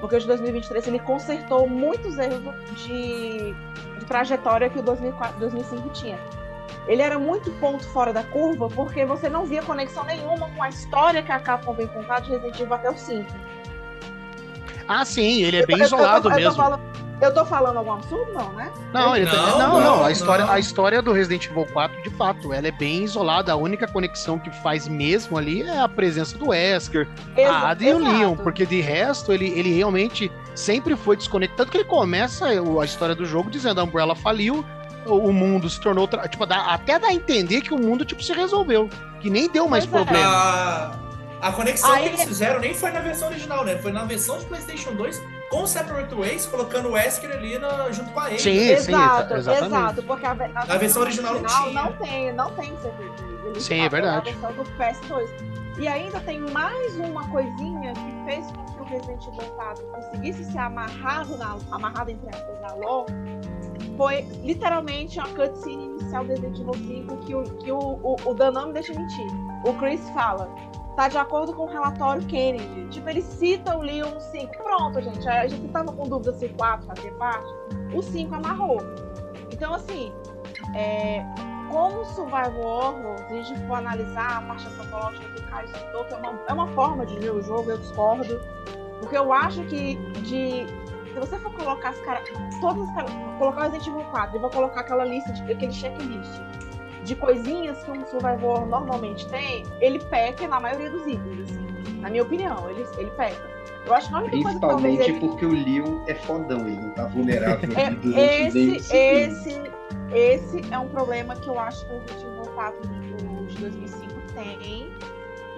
porque o de 2023 ele consertou muitos erros de, de trajetória que o 2004, 2005 tinha. Ele era muito ponto fora da curva porque você não via conexão nenhuma com a história que a Capcom vem contar de Resident Evil até o 5. Ah, sim, ele é bem eu, isolado eu tô, mesmo. Eu tô, falando, eu tô falando algum absurdo, não, né? Não, ele não, não, não, não, A, história, não. a história do Resident Evil 4, de fato, ela é bem isolada. A única conexão que faz mesmo ali é a presença do Wesker, Exa a Ada e o. Leon, porque de resto ele, ele realmente sempre foi desconectado. Tanto que ele começa a história do jogo dizendo a Umbrella faliu, o mundo se tornou. tra- Tipo, dá- até dá a entender que o mundo tipo, se resolveu. Que nem deu mais Pois é. problema. A, a conexão Aí- que eles fizeram nem foi na versão original, né? Foi na versão de PlayStation 2 com o Separate Ways, colocando o Wesker ali na- junto com a Ada. Sim, Exato, exatamente. exato, porque a, ve- a versão original não tinha. não tem, não tem. Ele Sim, é verdade. A versão do PS2. E ainda tem mais uma coisinha que fez com que o Resident Evil 4 conseguisse ser amarrado, na, amarrado entre aspas na lore, foi literalmente a cutscene inicial do Resident Evil 5 que o, que o, o, o deixa mentir. O Chris fala, tá de acordo com o relatório Kennedy. Tipo, ele cita o Leon no 5. Pronto, gente, a gente tava com dúvida se o 4 fazia parte. O 5 amarrou. Então, assim, é, como survival horror, se a gente for analisar a parte antropológica que o Caio citou, que é uma, é uma forma de ver o jogo, eu discordo. Porque eu acho que de. Se você for colocar as caras. Todas as caras. Colocar o Resident Evil 4 e vou colocar aquela lista, de, aquele checklist de coisinhas que um survival normalmente tem, ele peca na maioria dos itens, assim. Na minha opinião, ele, ele peca. Eu acho que a única coisa que Principalmente ele. porque o Leon é fodão, ele não tá vulnerável É, durante esse, esse, esse é um problema que eu acho que o Resident Evil 4 de, de 2005 tem.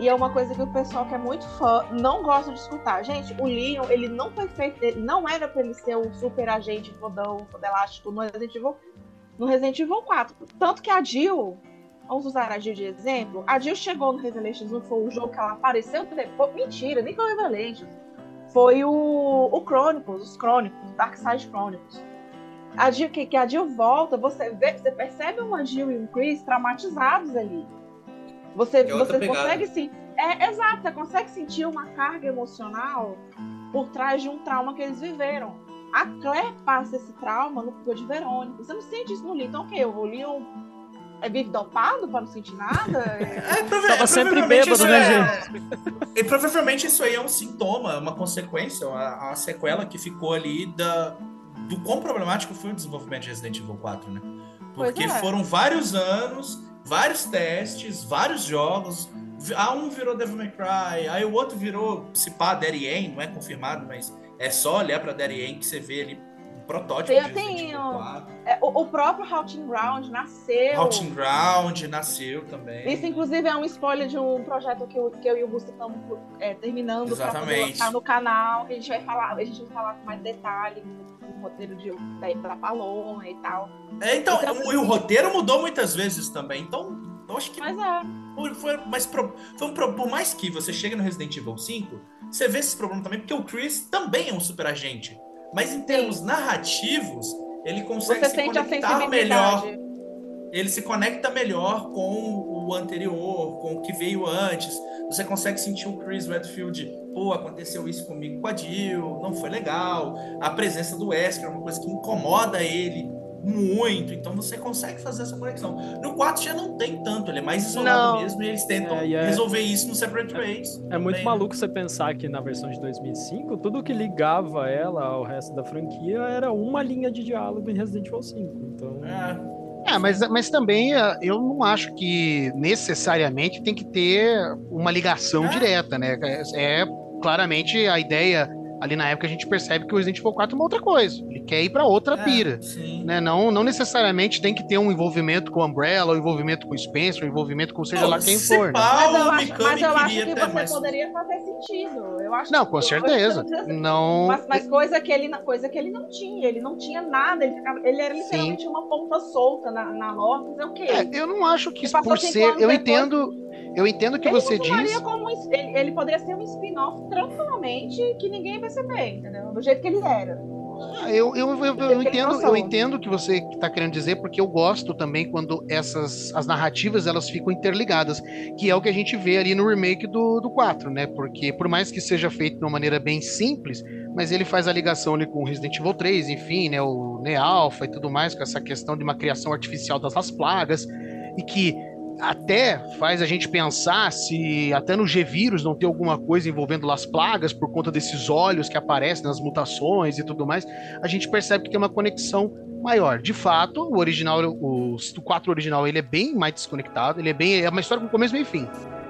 E é uma coisa que o pessoal que é muito fã não gosta de escutar. Gente, o Leon, ele não foi feito. Ele não era pra ele ser o super agente fodão, fodelástico no Resident Evil, no Resident Evil 4. Tanto que a Jill, vamos usar a Jill de exemplo, a Jill chegou no Revelations 1, foi o jogo que ela apareceu depois. Mentira, nem foi o Revelations. Foi o, o Chronicles, os Chronicles, Dark Side Chronicles. A Jill, que, que a Jill volta, você vê, você percebe uma Jill e um Chris traumatizados ali. Você, É você pegada. consegue sim. É, exato, você consegue sentir uma carga emocional por trás de um trauma que eles viveram. A Claire passa esse trauma no Code Verônica. Você não sente isso no Leon. Então o quê? O Leon é vive dopado para não sentir nada? É, prova- Tava é, sempre provavelmente bêbado, isso né, é- E provavelmente isso aí é um sintoma, uma consequência, uma, uma sequela que ficou ali da, do quão problemático foi o desenvolvimento de Resident Evil 4, né? Porque é. foram vários anos, vários testes, vários jogos. Ah, um virou Devil May Cry, aí o outro virou, se pá, Daddy não é confirmado, mas é só olhar pra Daddy Aim que você vê ali protótipo Tem- tem Evil 4. É, o, o próprio Haunting Ground nasceu. Haunting Ground nasceu também. Isso, inclusive, é um spoiler de um projeto que eu, que eu e o Gusto estamos é, terminando para lançar no canal. Que a gente vai falar, a gente vai falar com mais detalhe no roteiro de, da, da Paloma e tal. É, então, Então, o, e o roteiro mudou muitas vezes também. Então, eu acho que Mas é. foi, foi, mas pro- foi um por mais que você chegue no Resident Evil 5, você vê esse problema também, porque o Chris também é um super agente. Mas em termos narrativos, ele consegue Você se conectar melhor. Ele se conecta melhor com o anterior, com o que veio antes. Você consegue sentir o Chris Redfield, pô, aconteceu isso comigo com a Jill, não foi legal. A presença do Wesker é uma coisa que incomoda ele muito, então você consegue fazer essa conexão. No 4 já não tem tanto, ele é mais isolado Não. mesmo e eles tentam É, e é- resolver isso no Separate Ways. É muito também, né? maluco você pensar que na versão de 2005, tudo que ligava ela ao resto da franquia era uma linha de diálogo em Resident Evil 5. Então, É, É, mas, mas também eh, eu não acho que necessariamente tem que ter uma ligação É. direta, né? É, é claramente a ideia ali na época a gente percebe que o Resident Evil 4 é uma outra coisa. Ele quer ir pra outra é, pira. Sim. Né? Não, não necessariamente tem que ter um envolvimento com o Umbrella, um envolvimento com o Spencer, um envolvimento com seja lá quem se for. né? pá, Mas eu acho, mas eu acho que você mais- poderia fazer sentido. Eu acho Não, que- com certeza. Não. Mas, mas coisa, que ele, não- coisa que ele não tinha, ele não tinha nada, ele, ficava, ele era literalmente uma ponta solta na, na lore, fazer o quê? É, eu não acho que por ser. Eu depois. entendo. Eu entendo o que ele você diz. como ele, ele poderia ser um spin-off tranquilamente que ninguém ia perceber, entendeu? Do jeito que ele era. Ah, Eu, eu, eu, eu entendo, eu entendo o que você está querendo dizer, porque eu gosto também quando essas as narrativas elas ficam interligadas, que é o que a gente vê ali no remake do, do 4, né? Porque por mais que seja feito de uma maneira bem simples, mas ele faz a ligação ali com Resident Evil 3, enfim, né, o Nealpha e tudo mais, com essa questão de uma criação artificial das plagas, e que até faz a gente pensar se até no G-Vírus não tem alguma coisa envolvendo las plagas por conta desses olhos que aparecem nas mutações e tudo mais, a gente percebe que tem uma conexão maior. De fato, o original, o, o 4 original, ele é bem mais desconectado, ele é bem é uma história com começo, meio e fim.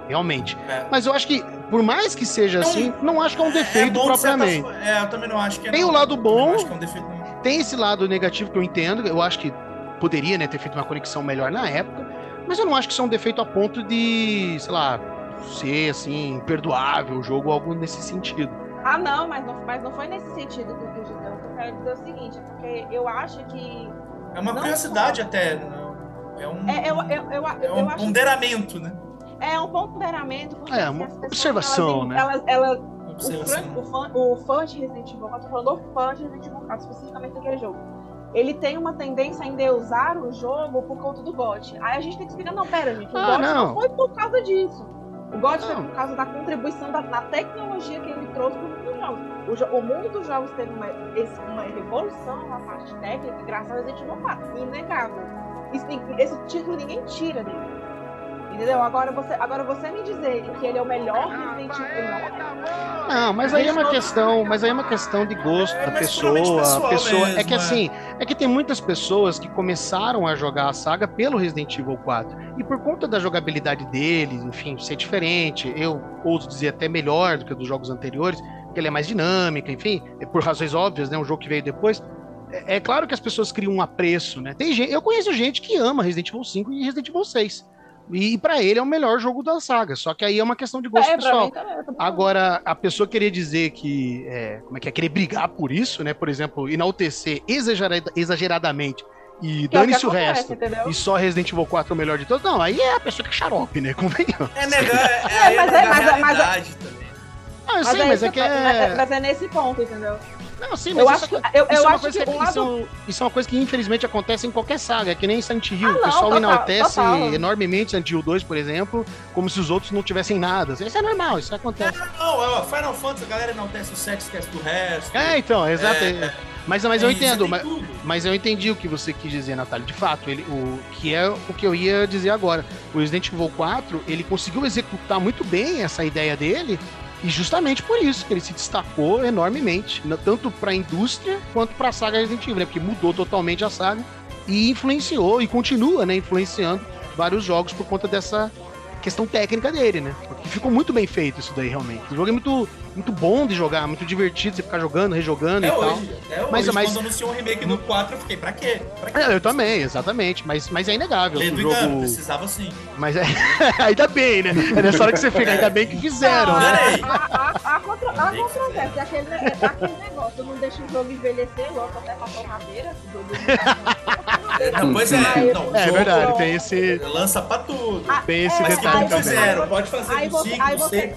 Realmente. É. Mas eu acho que, por mais que seja não, assim, não acho que é um defeito é propriamente. Certa... É, eu também não acho que é. Tem não, o lado bom, é um defeito, tem esse lado negativo que eu entendo, eu acho que poderia né, ter feito uma conexão melhor na época, mas eu não acho que isso é um defeito a ponto de, sei lá, ser assim, imperdoável o jogo ou algo nesse sentido. Ah, não, mas não, mas não foi nesse sentido que eu, eu quero dizer o seguinte, porque eu acho que. É uma curiosidade só... até. Né? É um, é, eu, eu, eu, é um ponderamento, que... né? É um ponderamento. É, uma observação, né? Elas, elas, observação. O, fã, o, fã, de Resident Evil 4, eu tô falando do fã de Resident Evil 4, especificamente daquele jogo ele tem uma tendência a endeusar o jogo por conta do GOT. Aí a gente tem que explicar, não, pera, gente, o ah, GOT não. não. foi por causa disso. O GOT foi por causa da contribuição da, na tecnologia que ele trouxe para o mundo dos jogos. O, o, mundo dos jogos teve uma, uma revolução na parte técnica graças a Resident Evil 4, inegável. Esse, esse título ninguém tira dele. Entendeu? Agora você, agora você me dizer que ele é o melhor Resident Evil não é. Não, mas aí é uma questão, mas aí é uma questão de gosto é, da pessoa. A pessoa mesmo, é que assim, é que tem muitas pessoas que começaram a jogar a saga pelo Resident Evil 4 e por conta da jogabilidade dele, enfim, ser diferente, eu ouso dizer até melhor do que dos jogos anteriores, que ele é mais dinâmica, enfim, é por razões óbvias, né, um jogo que veio depois. É, é claro que as pessoas criam um apreço, né? Tem gente, eu conheço gente que ama Resident Evil 5 e Resident Evil 6. E para ele é o melhor jogo da saga. Só que aí é uma questão de gosto é, pessoal. Agora, a pessoa querer dizer que. É, como é que é? Querer brigar por isso, né? Por exemplo, enaltecer exagerada, exageradamente e é dane-se o resto. Entendeu? E só Resident Evil 4 é o melhor de todos. Não, aí é a pessoa que é xarope, né? Convenhamos. É negar, é, é, mas é, mas, é, mas, é, também. Ah, eu sei, mas é que é. Mas é nesse ponto, entendeu? Não, sim, mas eu isso, acho, é, eu, eu acho que, que lado... isso, isso, é uma coisa que infelizmente acontece em qualquer saga, é que nem Silent Hill. Ah, o pessoal total, enaltece total. enormemente Silent Hill 2, por exemplo, como se os outros não tivessem nada. Isso é normal, isso acontece. Não, não, não Final Fantasy, a galera enaltece o sexo, esquece do resto. É, então, exato. É, mas, mas eu entendo, mas, mas, eu entendi o que você quis dizer, Natália. De fato, ele, o que é o que eu ia dizer agora. O Resident Evil 4, ele conseguiu executar muito bem essa ideia dele e justamente por isso que ele se destacou enormemente, tanto para a indústria quanto para a saga Resident Evil, né? porque mudou totalmente a saga e influenciou e continua, né, influenciando vários jogos por conta dessa questão técnica dele, né? Porque ficou muito bem feito isso daí, realmente. O jogo é muito, muito bom de jogar, muito divertido você ficar jogando, rejogando é e hoje, tal. É mas, hoje, mas... quando anunciou um remake no 4, eu fiquei, pra quê? Pra quê? É, eu também, exatamente. Mas, mas é inegável. Ledo o jogo... precisava sim. Mas é... ainda bem, né? É nessa hora que você fica, ainda bem que fizeram, né? A, a, a, contra... a controvérsia, é aquele, é aquele negócio, não deixa o jogo envelhecer, louco até pra torradeira. Não, pois é, não, é, verdade, tem esse. Lança pra tudo. Tem esse é, detalhe também. Fizeram, pode fazer aí você, 5, aí você,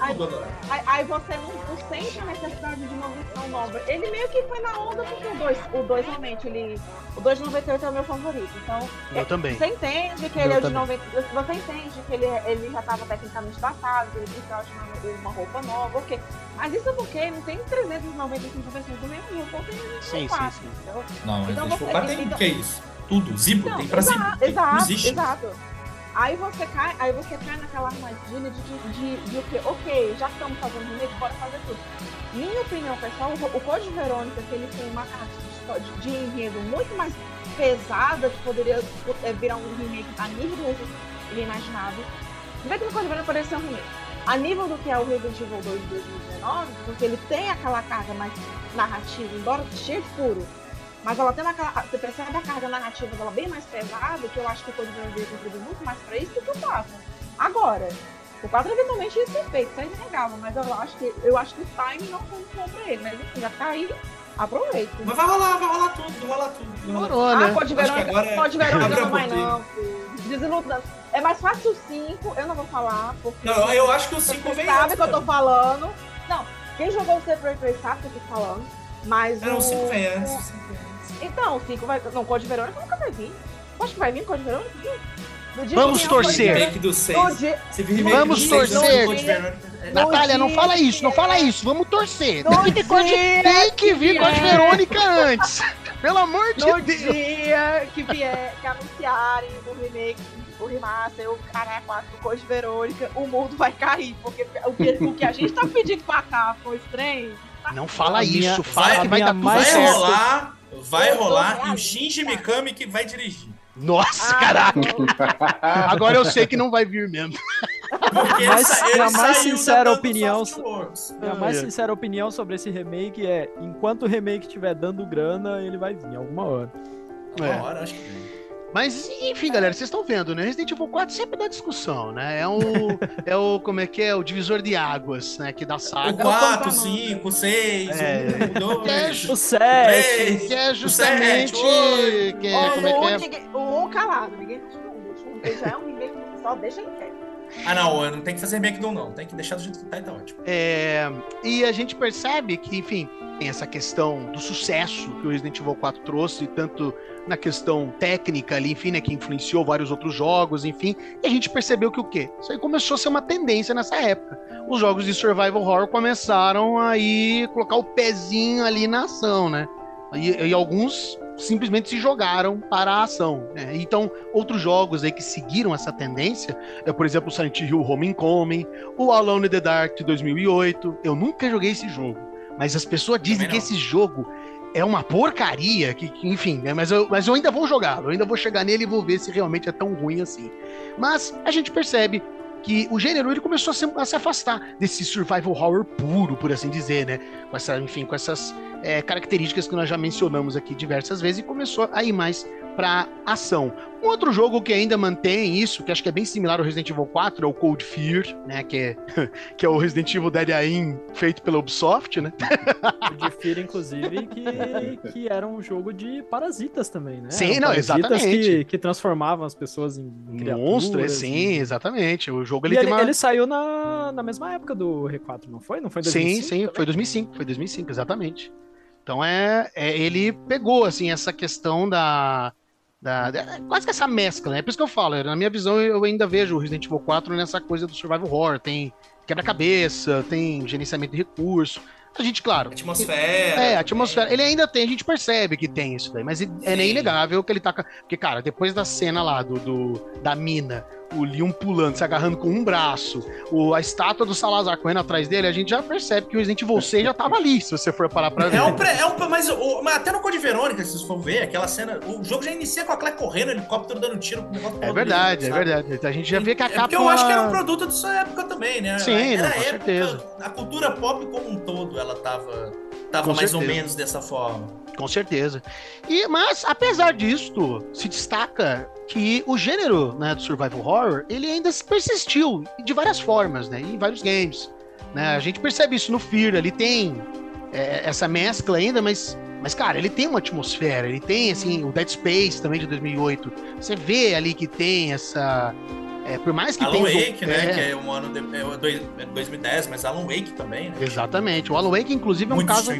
aí, aí você não, não sente a necessidade de uma versão nova. Ele meio que foi na onda porque o 2, o 2 realmente, ele. O 2 de 98 é o meu favorito. Então. Eu é, também. Você entende que ele é o de 90. Você entende que ele, ele já estava tecnicamente datado, que ele precisava de uma, uma roupa nova, ok. Mas isso é porque não tem 395 versões do mesmo jogo, tem sim, sim, sim. Não, então, você, tem então, que é isso? Tudo, Zibo, então, tem pra Zibo. Exato, exato. Aí você cai, aí você cai naquela armadilha de, de, de, de o quê? Ok, já estamos fazendo remake, bora fazer tudo. Minha opinião, pessoal, o, o Code Verônica, que ele tem uma carta de, de enredo muito mais pesada, que poderia é, virar um remake a nível do imaginável. Não é que no Code Verônica poderia ser um remake. A nível do que é o Resident Evil 2 de 2019, porque ele tem aquela carga mais narrativa, embora cheio de furo, mas ela tem aquela. Você percebe a carga narrativa dela bem mais pesada, que eu acho que o Code Vermelho contribui muito mais pra isso do que o 4. Agora, o 4 eventualmente ia ser feito, isso é inegável, mas eu acho que, eu acho que o time não foi bom pra ele. Mas enfim, já tá aí, aproveita. Mas vai rolar, vai rolar tudo, vai rolar tudo. Demorou, né? Ah, Code Verônica, é... Code Verônica não vai não, Desiludando. É mais fácil o 5, eu não vou falar, porque... Não, eu acho que o 5 vem sabe o que eu tô falando. Não, quem jogou o Separate sabe o que eu tô falando, mas Não, o 5 vem antes, o 5 vem então, o 5 vai. Não, Code Verônica nunca vai vir. Acho que vai vir Code Verônica? Vamos torcer. Do 6. Vamos torcer. Natália, não fala isso, não fala isso. Vamos torcer. Tem que, ter Code, tem que vir Code Verônica antes. Pelo amor de No Deus. dia que vier, que anunciarem o remake, o remaster, o Caralho 4 do Code Verônica, o mundo vai cair. Porque o que, o que a gente tá pedindo pra cá esse trem. Não fala isso, fala vai- que vai dar tudo Vai certo. rolar, vai Eu rolar e o. Shinji Mikami que vai dirigir. Nossa, Ah, caraca. Agora eu sei que não vai vir mesmo. Porque Mas ele, a mais sincera opinião-. Minha mais Ah, é. sincera opinião sobre esse remake é: enquanto o remake estiver dando grana, ele vai vir alguma hora. Uma É. hora, acho que vem. Mas, enfim, galera, vocês estão vendo, né? Resident Evil 4 sempre dá discussão, né? É o, é o, como é que é? O divisor de águas, né? Que da O saga. 4, 5, 6, É. 1, é 2, ju- O 7. 3. Que é O justamente. sete, oito. que é- como é o que é? ninguém- o um calado, ninguém. Ele já é um remake só, deixa ele quieto. Ah, não, não tem que fazer remake do não. Tem que deixar do jeito que tá e tá ótimo. É, e a gente percebe que, enfim, tem essa questão do sucesso que o Resident Evil 4 trouxe, tanto na questão técnica ali, enfim, né, que influenciou vários outros jogos, enfim, e a gente percebeu que o quê? Isso aí começou a ser uma tendência nessa época. Os jogos de survival horror começaram a ir colocar o pezinho ali na ação, né? E, e alguns simplesmente se jogaram para a ação. né? Então, outros jogos aí que seguiram essa tendência, é, por exemplo, o Silent Hill Homecoming, o Alone in the Dark de 2008. Eu nunca joguei esse jogo, mas as pessoas dizem que esse jogo é uma porcaria, que, que, enfim, né? mas, eu, mas eu ainda vou eu ainda vou chegar nele e vou ver se realmente é tão ruim assim. Mas a gente percebe que o gênero ele começou a se, a se afastar desse survival horror puro, por assim dizer, né? Com essa, enfim, com essas é, características que nós já mencionamos aqui diversas vezes e começou a ir mais para ação. Um outro jogo que ainda mantém isso, que acho que é bem similar ao Resident Evil 4, é o Cold Fear, né? Que é, que é o Resident Evil Dead Aim feito pela Ubisoft, né? De Fear, inclusive, que, que era um jogo de parasitas também, né? Sim, não, parasitas exatamente. Que, que transformavam as pessoas em criaturas. Monstro, é, e- sim, exatamente. O jogo ele E tem ele, uma. ele saiu na, na mesma época do R4, não foi? Não foi em Sim, 2005 sim, também? foi 2005, foi 2005, exatamente. Então é, é- ele pegou assim essa questão da, da, da- quase que essa mescla, né? É por isso que eu falo, na minha visão eu ainda vejo o Resident Evil 4 nessa coisa do survival horror, tem quebra-cabeça, tem gerenciamento de recurso. A gente, claro, Atmosfera. é, a atmosfera. Ele ainda tem, a gente percebe que tem isso daí, mas é Sim. inegável que ele tá. Porque, cara, depois da cena lá do, do- da mina, o Leon pulando, se agarrando com um braço, o, a estátua do Salazar correndo atrás dele, a gente já percebe que o Resident Evil 6 já tava ali, se você for parar pra ver. É um, pré- é um, mas, o- mas até no Code Verônica, se vocês for ver, aquela cena, o jogo já inicia com a Claire correndo, helicóptero dando tiro com o negócio É verdade, é verdade. A gente já vê que a É capa. porque eu acho que era um produto dessa época também, né? Sim, Era não, com época- certeza. A cultura pop como um todo, ela tava, tava Com mais ou certeza. menos dessa forma. Com certeza. E, mas, apesar disto, se destaca que o gênero né, do survival horror, ele ainda persistiu de várias formas, né? Em vários games. Né? A gente percebe isso no Fear, ele tem é, essa mescla ainda, mas, mas, cara, ele tem uma atmosfera, ele tem, assim, o Dead Space também de 2008. Você vê ali que tem essa... é, por mais que Alan tenha... Wake, né? é, Que é um ano de, é dois- é 2010, mas Alan Wake também, né? Exatamente. O Alan Wake, inclusive, é um Muitos caso...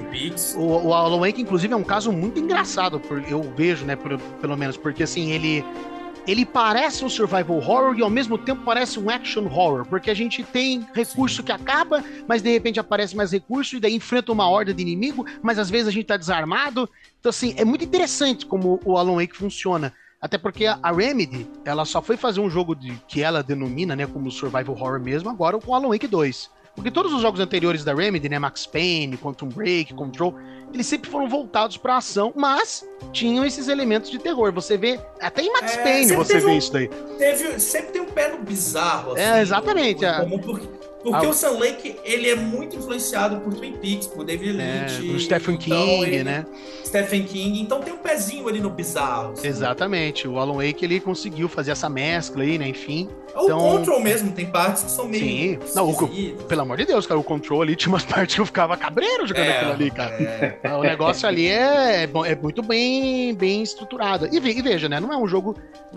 O, o Alan Wake, inclusive, é um caso muito engraçado, por, eu vejo, né, por- pelo menos, porque assim, ele. Ele parece um survival horror e ao mesmo tempo parece um action horror, porque a gente tem recurso que acaba, mas de repente aparece mais recurso e daí enfrenta uma horda de inimigo, mas às vezes a gente tá desarmado. Então, assim, é muito interessante como o Alan Wake funciona. Até porque a Remedy, ela só foi fazer um jogo de, que ela denomina, né, como survival horror mesmo, agora com o Alan Wake 2. Porque todos os jogos anteriores da Remedy, né, Max Payne, Quantum Break, Control, eles sempre foram voltados pra ação, mas tinham esses elementos de terror. Você vê, até em Max É, Payne você vê um- isso daí. Teve, sempre tem um pé no bizarro, assim. É, exatamente, no- no é. Porque Ah, o Sun Lake, ele é muito influenciado por Twin Peaks, por David É, Lynch. do Stephen então King, ele- né? Stephen King. Então tem um pezinho ali no bizarro. assim. Exatamente. O Alan Wake ele conseguiu fazer essa mescla aí, né? Enfim. O Então- Control mesmo, tem partes que são meio. Sim. Não, o, pelo amor de Deus, cara, o Control ali tinha umas partes que eu ficava cabreiro jogando É, aquilo ali, cara. é. O negócio ali é, é é muito bem, bem estruturado. E, ve- veja, né? Não é um jogo.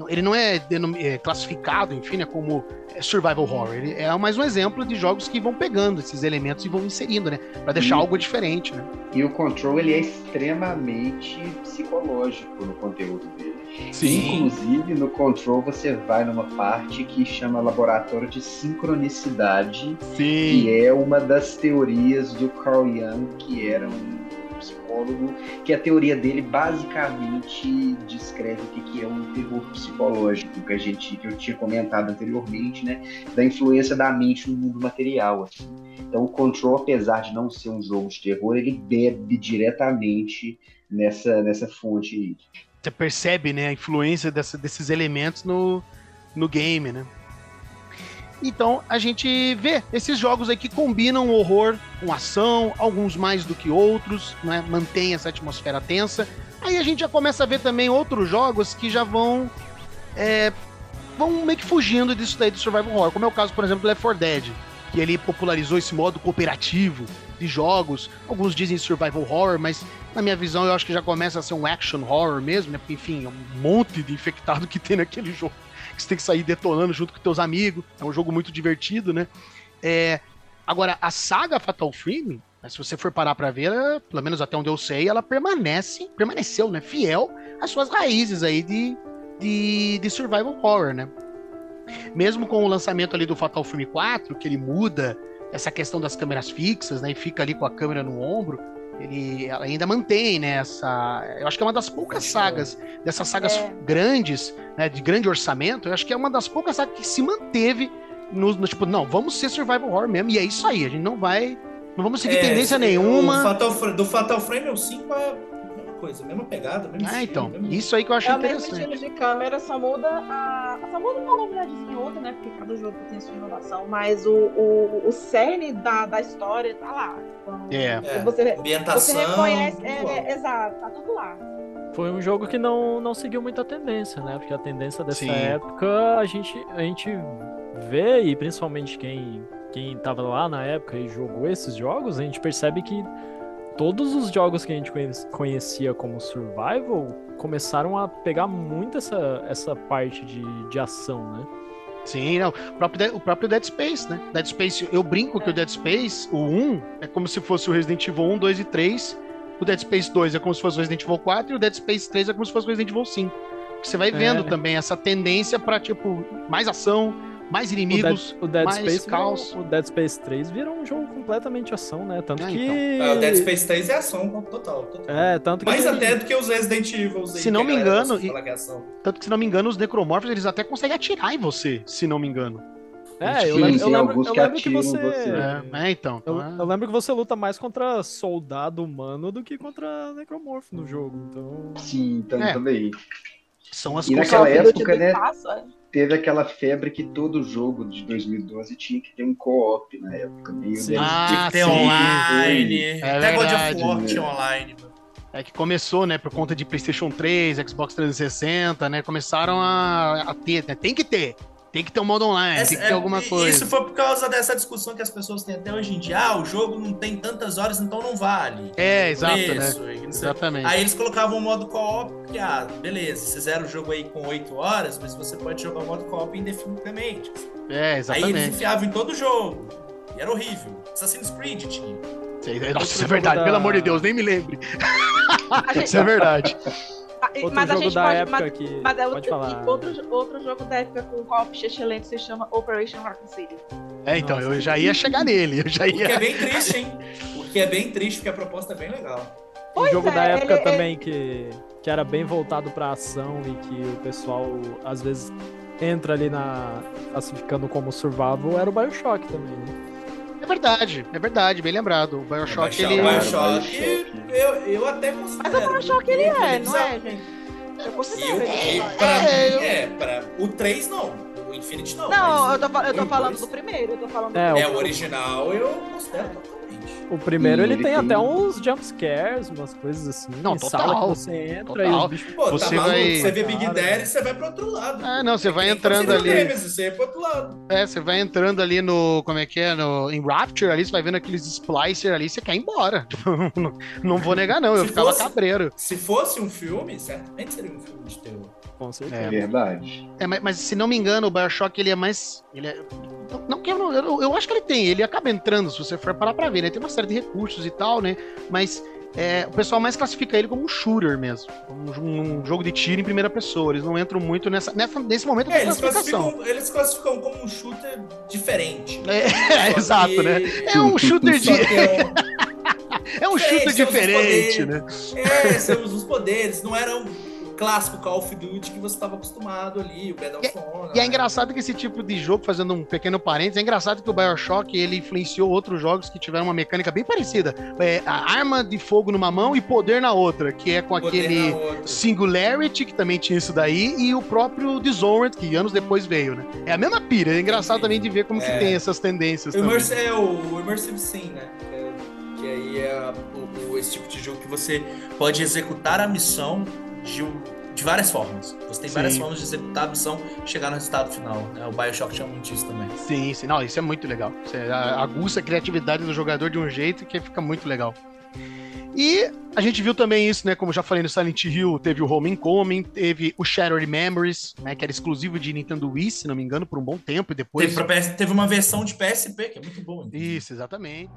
Ele não é, é classificado, enfim, né, como survival horror. Ele é mais um exemplo de jogos que vão pegando esses elementos e vão inserindo, né? Pra deixar e, algo diferente, né? E o Control, ele é extremamente psicológico no conteúdo dele. Sim. Inclusive, no Control, você vai numa parte que chama Laboratório de Sincronicidade, Sim. que é uma das teorias do Carl Jung, que era um psicólogo, que a teoria dele basicamente descreve o que é um terror psicológico, que a gente que eu tinha comentado anteriormente, né, da influência da mente no mundo material. Assim. Então, o Control, apesar de não ser um jogo de terror, ele bebe diretamente nessa nessa fonte. Você percebe, né, a influência dessa, desses elementos no, no game, né? Então a gente vê esses jogos aí que combinam horror com ação, alguns mais do que outros, né? mantém essa atmosfera tensa. Aí a gente já começa a ver também outros jogos que já vão é, vão meio que fugindo disso daí do survival horror, como é o caso, por exemplo, do Left 4 Dead, que ele popularizou esse modo cooperativo de jogos. Alguns dizem survival horror, mas na minha visão eu acho que já começa a ser um action horror mesmo, né? Porque enfim, é um monte de infectado que tem naquele jogo que você tem que sair detonando junto com teus amigos. É um jogo muito divertido, né? É, agora, a saga Fatal Frame, né, se você for parar para ver, ela, pelo menos até onde eu sei, ela permanece, permaneceu, né? Fiel às suas raízes aí de, de, de survival horror, né? Mesmo com o lançamento ali do Fatal Frame 4, que ele muda essa questão das câmeras fixas, né? E fica ali com a câmera no ombro ele ainda mantém né, essa. Eu acho que é uma das poucas sagas, dessas sagas é. grandes, né, de grande orçamento, eu acho que é uma das poucas sagas que se manteve no, no, tipo, não, vamos ser survival horror mesmo, e é isso aí, a gente não vai. Não vamos seguir é, tendência nenhuma. Fatal, do Fatal Frame o 5 é coisa, mesma pegada, mesmo Ah, então. Mesmo... Isso aí que eu achei é interessante. É o mesmo estilo de câmera, só muda a. Só muda uma novidadezinha outra, né? Porque cada jogo tem sua inovação, mas o, o, o cerne da, da história tá lá. Então, é. Você, Ambientação. Você reconhece. É, é, exato, tá tudo lá. Foi um jogo que não, não seguiu muita tendência, né? Porque a tendência dessa Sim. época a gente, a gente vê, e principalmente quem, quem tava lá na época e jogou esses jogos, a gente percebe que todos os jogos que a gente conhecia como survival começaram a pegar muito essa, essa parte de, de ação, né? Sim, não. O próprio, o próprio Dead Space, né? Dead Space, eu brinco que o Dead Space, o 1, é como se fosse o Resident Evil 1, 2 e 3. O Dead Space 2 é como se fosse o Resident Evil 4 e o Dead Space 3 é como se fosse o Resident Evil 5. Você vai vendo é. também essa tendência para tipo mais ação, mais inimigos, o Dead, o Dead mais Space caos. O Dead Space 3 virou um jogo completamente ação, né? Tanto Ah, que. então. É, o Dead Space 3 é ação total. total. É, tanto que. Mais até do que os Resident Evil. aí, Se não que me engano, e- que é. Tanto que, se não me engano, os necromorphos eles até conseguem atirar em você, se não me engano. É, eu Sim, lembro, sim, eu lembro, alguns eu que lembro que você. você. É, é, então. Eu, então é- eu lembro que você luta mais contra soldado humano do que contra necromorfo no jogo. Então. Sim, então, É. também. São as E naquela época, né? é. Teve aquela febre que todo jogo de 2012 tinha que ter um co-op na época. Meio Sim. Dead Ah, Tinha que ter sim. online. É Até God of verdade, War né? tinha online. mano. É que começou, né, por conta de PlayStation 3, Xbox 360, né? Começaram a, a ter, né? Tem que ter. Tem que ter um modo online, Essa- tem que ter é, alguma e- coisa. Isso foi por causa dessa discussão que as pessoas têm até hoje em dia. Ah, o jogo não tem tantas horas, então não vale. É, exato, Isso, né? Exatamente. Aí eles colocavam o modo co-op, porque, ah, beleza, fizeram o jogo aí com 8 horas, mas você pode jogar o modo co-op indefinidamente. É, Aí eles exatamente. enfiavam em todo jogo. E era horrível. Assassin's Creed tinha. Nossa, isso é verdade, da- pelo amor de Deus, nem me lembre. Gente- Isso é verdade. Outro mas a jogo gente da pode. época mas, que. mas é pode outro, falar. outro, outro jogo da época com co-op excelente se chama Operation Raccoon City. É, então, Nossa. eu já ia chegar nele. Eu já O que é ia. bem triste, hein? O que é bem triste, porque a proposta é bem legal. Um Pois jogo é, da época ele- também que, que era bem voltado pra ação e que o pessoal às vezes entra ali na. classificando como survival era o Bioshock também, né? É verdade, é verdade, bem lembrado. O Bioshock, Bioshock, ele. Bioshock, Bioshock. eu, eu até Mas considero. o Bioshock ele é, não é, gente? Eu considero o- ele. e é. pra É, mim, eu- é, pra, o 3 não. O Infinity não. Não, mas eu tô, eu tô falando do primeiro, eu tô falando do É, primeiro. É, o original eu considero O primeiro E ele, ele tem, tem- até uns jump scares, umas coisas assim. Não, total, sala que você entra e total. os bichos. Pô, Você tá maluco? vai- Você vê Big Cara. Daddy, você vai pro outro lado. Ah, não, você É vai entrando ali. Nemesis, você vai pro outro lado. É, você vai entrando ali no. Como é que é? No, em Rapture ali, você vai vendo aqueles splicer ali, você quer ir embora. não, não vou negar, não. Eu Se ficava fosse- cabreiro. Se fosse um filme, certamente seria um filme de terror. Com certeza. É verdade. É, mas, mas se não me engano, o Bioshock ele é mais. Ele é, não, que eu, não- eu, eu acho que ele tem, ele acaba entrando, se você for parar pra ver, né? Tem uma série de recursos e tal, né? Mas é, o pessoal mais classifica ele como um shooter mesmo. Um, um jogo de tiro em primeira pessoa. Eles não entram muito nessa, nessa- nesse momento da É, eles classificam, eles classificam como um shooter diferente. É, que- exato, né? É um shooter de. que é um- É um Diferente, shooter diferente, né? É, temos os poderes, não era um clássico Call of Duty que você estava acostumado ali, o of Honor. E é né? engraçado que esse tipo de jogo, fazendo um pequeno parênteses, é engraçado que o Bioshock ele influenciou outros jogos que tiveram uma mecânica bem parecida. É, a arma de fogo numa mão e poder na outra, que é com Poder aquele. Singularity, que também tinha isso daí, e o próprio Dishonored, que anos depois veio, né? É a mesma pira, é engraçado também de ver como que É. tem essas tendências O também. Immersive, é o Immersive Sim, né? É, que aí é o, o- esse tipo de jogo que você pode executar a missão de, de várias formas. Você tem várias Sim. formas de executar a missão e chegar no resultado final. Né? O Bioshock chama muito isso também. Sim, sim, não, isso é muito legal. Isso é, a- aguça a criatividade do jogador de um jeito que fica muito legal. E a gente viu também isso, né? Como já falei no Silent Hill, teve o Homecoming, teve o Shattered Memories, né? Que era exclusivo de Nintendo Wii, se não me engano, por um bom tempo, e depois. Teve, PS teve uma versão de PSP que é muito boa. inclusive. Isso, exatamente.